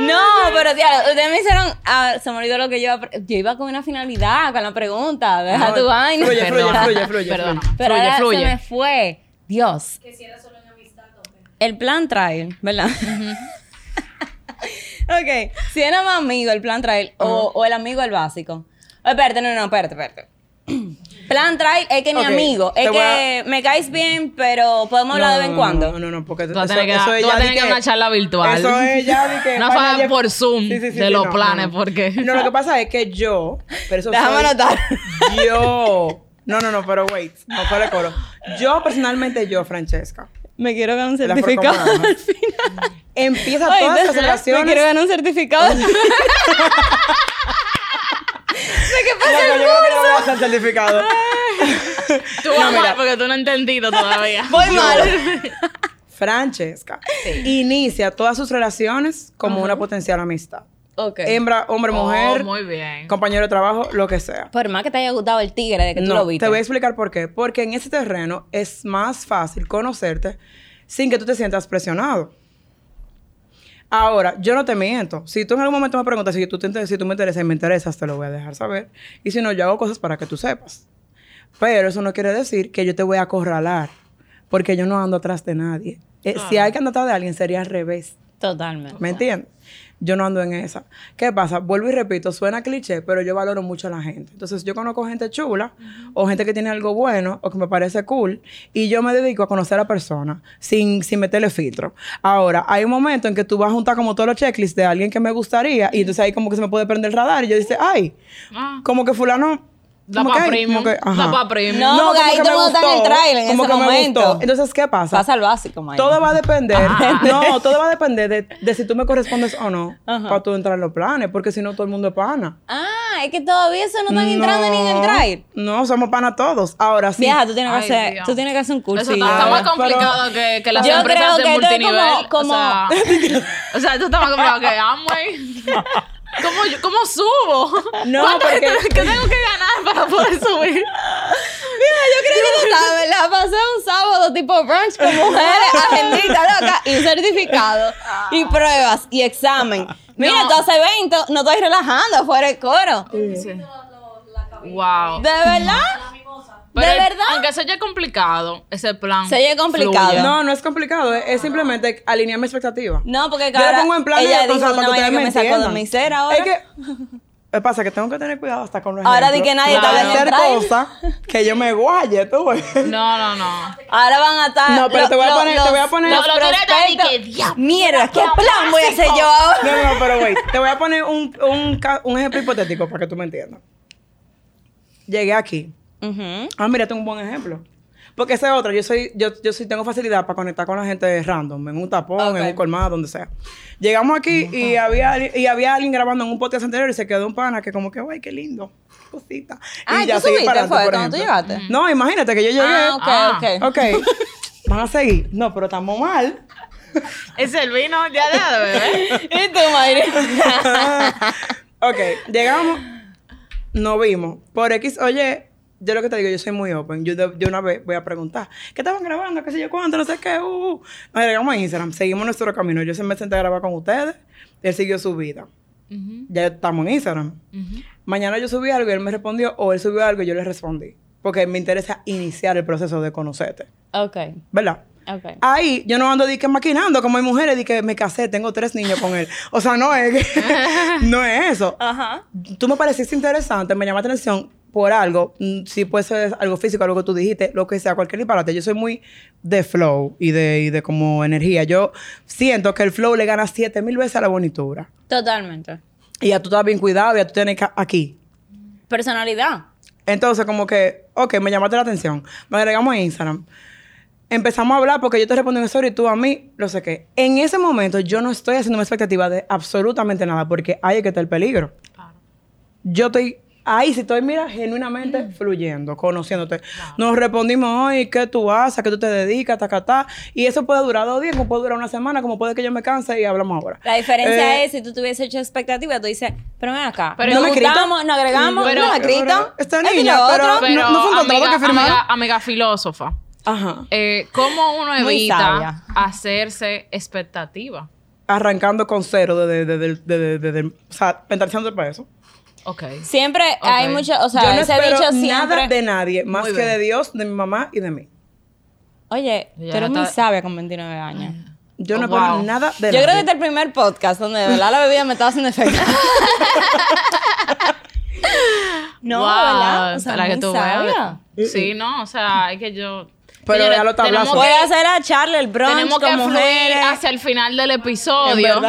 No, pero tía, ustedes me hicieron. ah, se me olvidó lo que yo iba a pre- Yo iba con una finalidad, con la pregunta. Deja No, tu vaina. fluye, fluye, Perdona, fluye, fluye, perdona. fluye. Pero fluye, ahora fluye. se me fue. Dios. Que si era solo en amistad, tope. El plan trial, ¿verdad? ok. Si era más amigo el plan trial o, o el amigo el básico. Oh, espérate, no, no, espérate, espérate. Plan trial es que mi Ok, amigo, es voy a- que me caes bien, pero podemos hablar de vez en cuando. No, no, no, porque Tú vas a tener que, tú vas a tener di que una charla virtual. Eso es ya de que... <laughs> Una de- por Zoom Sí, sí, sí, de sí, los no, planes, no. porque... <laughs> No, lo que pasa es que yo... Pero eso Déjame anotar. Yo... No, no, no, pero wait. No fue el coro. Yo, personalmente, yo, Francesca. Me quiero ganar un certificado al final. Empieza Ay, todas las Me relaciones... quiero ganar un certificado. <laughs> ¿De qué No, pasa pero el yo creo que no a hacer certificado. <laughs> Tú vas No, mira. mal porque tú no has entendido todavía. <laughs> Voy mal. <laughs> Francesca inicia todas sus relaciones como una potencial amistad. Hembra, hombre, Oh, mujer, muy bien. compañero de trabajo, lo que sea. Por más que te haya gustado el tigre de que tú lo viste. te voy a explicar por qué. Porque en ese terreno es más fácil conocerte sin que tú te sientas presionado. Ahora, yo no te miento. Si tú en algún momento me preguntas si tú, te si tú me interesas y me interesas, te lo voy a dejar saber. Y si no, yo hago cosas para que tú sepas. Pero eso no quiere decir que yo te voy a acorralar. Porque yo no ando atrás de nadie. Eh, Si hay que andar atrás de alguien, sería al revés. Totalmente. ¿Me entiendes? Yo no ando en esa. ¿Qué pasa? Vuelvo y repito, suena cliché, pero yo valoro mucho a la gente. Entonces, yo conozco gente chula, o gente que tiene algo bueno, o que me parece cool, y yo me dedico a conocer a la persona sin, sin meterle filtro. Ahora, hay un momento en que tú vas a juntar como todos los checklists de alguien que me gustaría, y entonces ahí como que se me puede prender el radar, y yo dice, ay, Ah, como que fulano... Como pa' que, premium. que. Da pa' premium. No, porque como ahí que todo el me mundo está en el gustó, trailer en como ese que me momento. gustó. Entonces, ¿qué pasa? Pasa al básico, Mike. Todo va a depender. Ah. No, <laughs> todo va a depender de, de si tú me correspondes o no Ajá. para tú entrar en los planes, porque si no, todo el mundo es pana. Ah, es que todavía eso no están entrando ni en el No, trail. No, somos pana todos. Ahora sí. Vieja, tú tienes que Ay, hacer, Dios. tú tienes que hacer un curso. Eso está, está más complicado que, que las Yo empresas creo de que esto es multinivel. como- <laughs> O, sea, o sea, esto está más complicado que Amway. <laughs> ¿Cómo, yo- ¿Cómo subo? No, ¿Cuánto porque- que, que tengo que ganar para poder subir? Mira, yo creo que tú sabes, la pasé un sábado tipo brunch con mujeres, <laughs> agendita loca, y certificado, y pruebas, y examen. Mira, No. tú haces evento, no estoy relajando fuera el coro. Sí. Wow. ¿De verdad? La. Pero ¿De el- verdad? Aunque ya es complicado, ese plan. Se oye complicado. fluye. No, no es complicado. Es, es simplemente alinear mi expectativa. No, porque Yo le cara, pongo en plan ella de dijo para que ustedes que me me sacó de entiendan. mi ser ahora. Es que... Me pasa que tengo que tener cuidado hasta con los Ahora di ejemplos. que nadie está Para hablando hacer cosas que yo me guaye, tú ves. No, no, no. Ahora van a estar. No, pero lo- te voy a lo- poner- te voy a poner- los Lo- lo prospectos. que. Mierda, ¿qué plan voy a hacer yo ahora? No, no, pero wait. Te voy a poner un, un ejemplo hipotético para que tú me entiendas. Llegué aquí. Ah, mira, tengo un buen ejemplo. Porque ese es otro. Yo soy, yo, yo sí tengo facilidad para conectar con la gente random, en un tapón, en un colmado, donde sea. Llegamos aquí y había, y había alguien grabando en un podcast anterior y se quedó un pana que como que, ay, qué lindo, cosita. Ah, ¿y tú seguí subiste, para adelante, fue, cuando tú llegaste? No, imagínate que yo llegué. Ah, ok, Ah. ok. <laughs> Ok. Van a seguir. No, pero estamos mal. Es el vino ya de bebé. <laughs> ¿Y tú, Mayri? <laughs> ok, llegamos, nos vimos. Por X, oye, yo lo que te digo, yo soy muy open. Yo de una vez voy a preguntar, ¿qué estaban grabando? ¿Qué sé yo cuánto? No sé qué. Uh, uh. Nos llegamos a Instagram, seguimos nuestro camino. Yo se me senté a grabar con ustedes, él siguió su vida. Ya estamos en Instagram. Mañana yo subí algo y él me respondió, o él subió algo y yo le respondí. Porque me interesa iniciar el proceso de conocerte. Ok. ¿Verdad? Ok. Ahí yo no ando di que maquinando como hay mujeres di que me casé, tengo tres niños con él. O sea, no es que- <laughs> no es eso. Ajá. Tú me pareciste interesante, me llamaste la atención por algo, mm, si puede ser algo físico, algo que tú dijiste, lo que sea, cualquier disparate. Yo soy muy de flow y de, y de como energía. Yo siento que el flow le gana siete mil veces a la bonitura. Totalmente. Y ya tú estás bien cuidado, ya tú tienes aquí. Personalidad. Entonces, como que, ok, me llamaste la atención. Me agregamos a Instagram. Empezamos a hablar porque yo te respondo en story y tú a mí, lo sé qué. En ese momento yo no estoy haciendo una expectativa de absolutamente nada porque es que está el peligro. Yo estoy ahí, si estoy, mira, genuinamente fluyendo, conociéndote. Nos respondimos hoy, ¿qué tú haces? ¿A qué tú te dedicas? Ta, ta, ta. Y eso puede durar dos días, como puede durar una semana, como puede que yo me canse y hablamos ahora. La diferencia Eh, es si tú tuviese hecho expectativa, tú dices, pero ven acá, Pero no me escrito. gustamos, nos agregamos, Pero- no me pero- esta niña, pero- otro. Pero, no fue un contrato amiga, que firmaron. amiga, amiga filósofa, Ajá. eh, ¿cómo uno evita hacerse expectativa? Arrancando con cero desde, desde, desde, desde, desde- o sea, mentalizándote para eso. Ok. Siempre hay mucho, o sea, yo no ese espero dicho nada siempre. de nadie, más Muy que bien. de Dios, de mi mamá y de mí. Oye, Ya tú eres muy está- sabia con 29 años. Yo no Oh, espero wow. nada de Yo nadie. creo que este es el primer podcast donde de verdad la bebida me estaba haciendo efecto. <laughs> no, Wow, ¿verdad? O sea, para que tú veas. sabia. Sí, no, o sea, es que yo. Pero Señores, ya lo tenemos tablazo. Voy a hacer a Charlie el brunch Tenemos que fluir mujeres. hacia el final del ¿En episodio.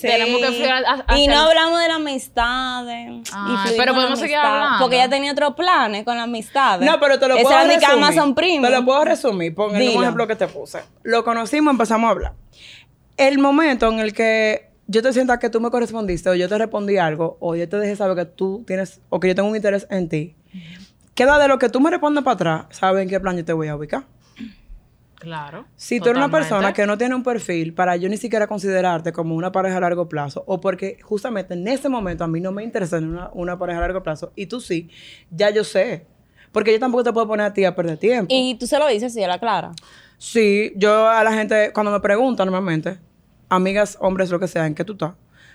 Tenemos que a- a- Y no hablamos de las amistades. fluir pero la podemos seguir amistad, hablando. Porque ella tenía otros planes con las amistades. No, pero te lo Esa puedo resumir. Amazon Premium. Te lo puedo resumir. Pon el mismo ejemplo que te puse. Lo conocimos, empezamos a hablar. El momento en el que yo te sienta que tú me correspondiste o yo te respondí algo o yo te dejé saber que tú tienes o que yo tengo un interés en ti, queda de lo que tú me respondes para atrás, sabes en qué plan yo te voy a ubicar. Claro. Si tú eres una persona que no tiene un perfil para yo ni siquiera considerarte como una pareja a largo plazo, o porque justamente en ese momento a mí no me interesa una, una pareja a largo plazo, y tú sí, ya yo sé. Porque yo tampoco te puedo poner a ti a perder tiempo. Y tú se lo dices, sí, a la clara. Sí, yo a la gente, cuando me preguntan normalmente, amigas, hombres, lo que sea, ¿en qué tú estás?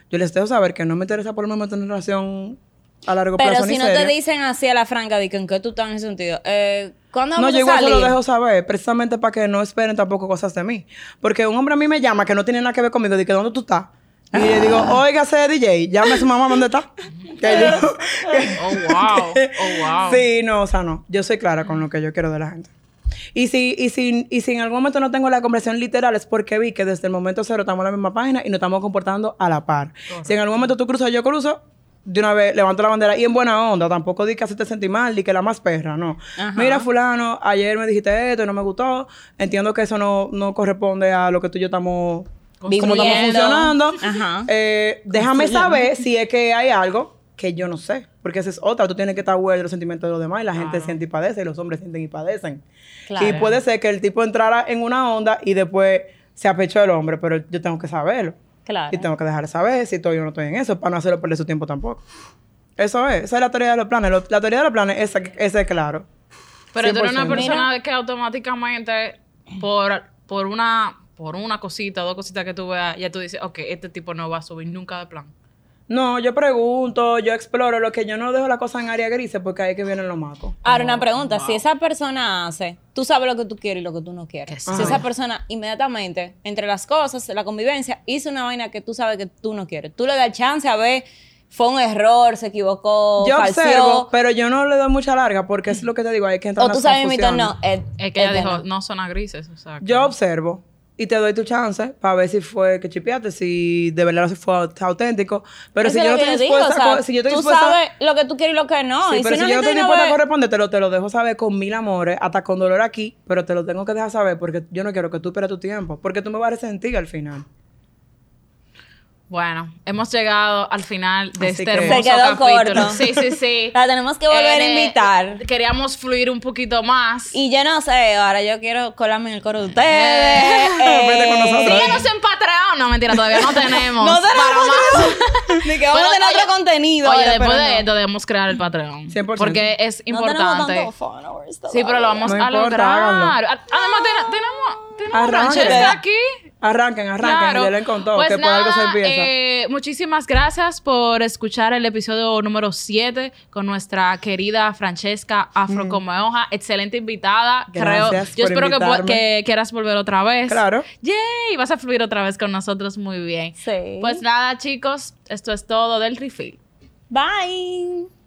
Yo les dejo saber que no me interesa por el momento en una relación a largo Pero plazo si ni no seria. te dicen así a la franca, de que en qué tú estás en ese sentido. Eh, ¿Cuándo No, vamos yo a igual se lo dejo saber, precisamente para que no esperen tampoco cosas de mí. Porque un hombre a mí me llama que no tiene nada que ver conmigo, dice, ¿dónde tú estás? Y le digo, óigase, DJ, llame a su mamá, ¿dónde está? <laughs> Que yo- <laughs> Oh, wow. Oh, wow. Sí, no, o sea, no. Yo soy clara con lo que yo quiero de la gente. Y si, y, si, y si en algún momento no tengo la conversación literal es porque vi que desde el momento cero estamos en la misma página y nos estamos comportando a la par. Si en algún momento tú cruzas, yo cruzo, de una vez levanto la bandera y en buena onda. Tampoco di que hacerte sentir mal, di que la más perra, no. Ajá. Mira, fulano, ayer me dijiste esto y no me gustó. Entiendo que eso no, no corresponde a lo que tú y yo estamos... Como estamos funcionando. Ajá. Eh, déjame saber si es que hay algo que yo no sé. Porque esa es otra. Tú tienes que estar aware de los sentimientos de los demás. Y la gente siente y padece. Y los hombres sienten y padecen. Claro. Y puede ser que el tipo entrara en una onda y después se apechó el hombre. Pero yo tengo que saberlo. Claro. Y tengo que dejar de saber si estoy o no estoy en eso. Para no hacerlo perder su tiempo tampoco. Eso es. Esa es la teoría de los planes. Lo- la teoría de los planes, esa, esa es claro. Pero tú eres una 100%. persona que automáticamente, por, por una por una cosita, dos cositas que tú veas, ya tú dices, ok, este tipo no va a subir nunca de plan. No, yo pregunto, yo exploro. Lo que yo no dejo la cosa en área grises porque ahí es que vienen los macos. Ahora, una pregunta. Si esa persona hace, tú sabes lo que tú quieres y lo que tú no quieres. Si esa persona inmediatamente, entre las cosas, la convivencia, hizo una vaina que tú sabes que tú no quieres, tú le das chance a ver, fue un error, se equivocó, Yo falseó. observo, pero yo no le doy mucha larga porque es lo que te digo, hay que entrar O tú las sabes, confusiones. no. Es que ella dijo, no. no son a grises, o sea. Yo observo y te doy tu chance para ver si fue que chipeaste, si de verdad fue auténtico. Pero Eso si yo no estoy digo, o sea, si yo estoy tú dispuesta, sabes lo que tú quieres y lo que no. Sí, y pero si, si, yo no estoy dispuesta a corresponder, te lo, te lo dejo saber con mil amores, hasta con dolor aquí, pero te lo tengo que dejar saber porque yo no quiero que tú pierdas tu tiempo, porque tú me vas a resentir al final. Bueno, hemos llegado al final de Así este hermoso Se quedó capítulo. corto. Sí, sí, sí. <laughs> La tenemos que volver a Eh, invitar. Queríamos fluir un poquito más. Y yo no sé, ahora yo quiero colarme en el coro de ustedes. <laughs> Vete con nosotros. Síguenos en Patreon. No, mentira, todavía no tenemos. <laughs> No tenemos. Ni que vamos Bueno, a tener oye, otro contenido. Oye, ahora, después de no. esto debemos crear el Patreon. 100%. Porque es No tenemos importante. followers sí, pero lo vamos No a importa, lograr. háganlo. Además, ten- tenemos, tenemos a Arranquen. Francesca aquí. Arranquen, arranquen, Claro. y denle con todo, Pues que por algo se empieza. eh, muchísimas gracias por escuchar el episodio número 7 con nuestra querida Francesca Afro como hoja. Excelente invitada. Mm. Gracias Creo, yo por espero que, que quieras volver otra vez. Claro. Yay, vas a fluir otra vez con nosotros muy bien. Sí. Pues nada, chicos, esto es todo del refill. Bye.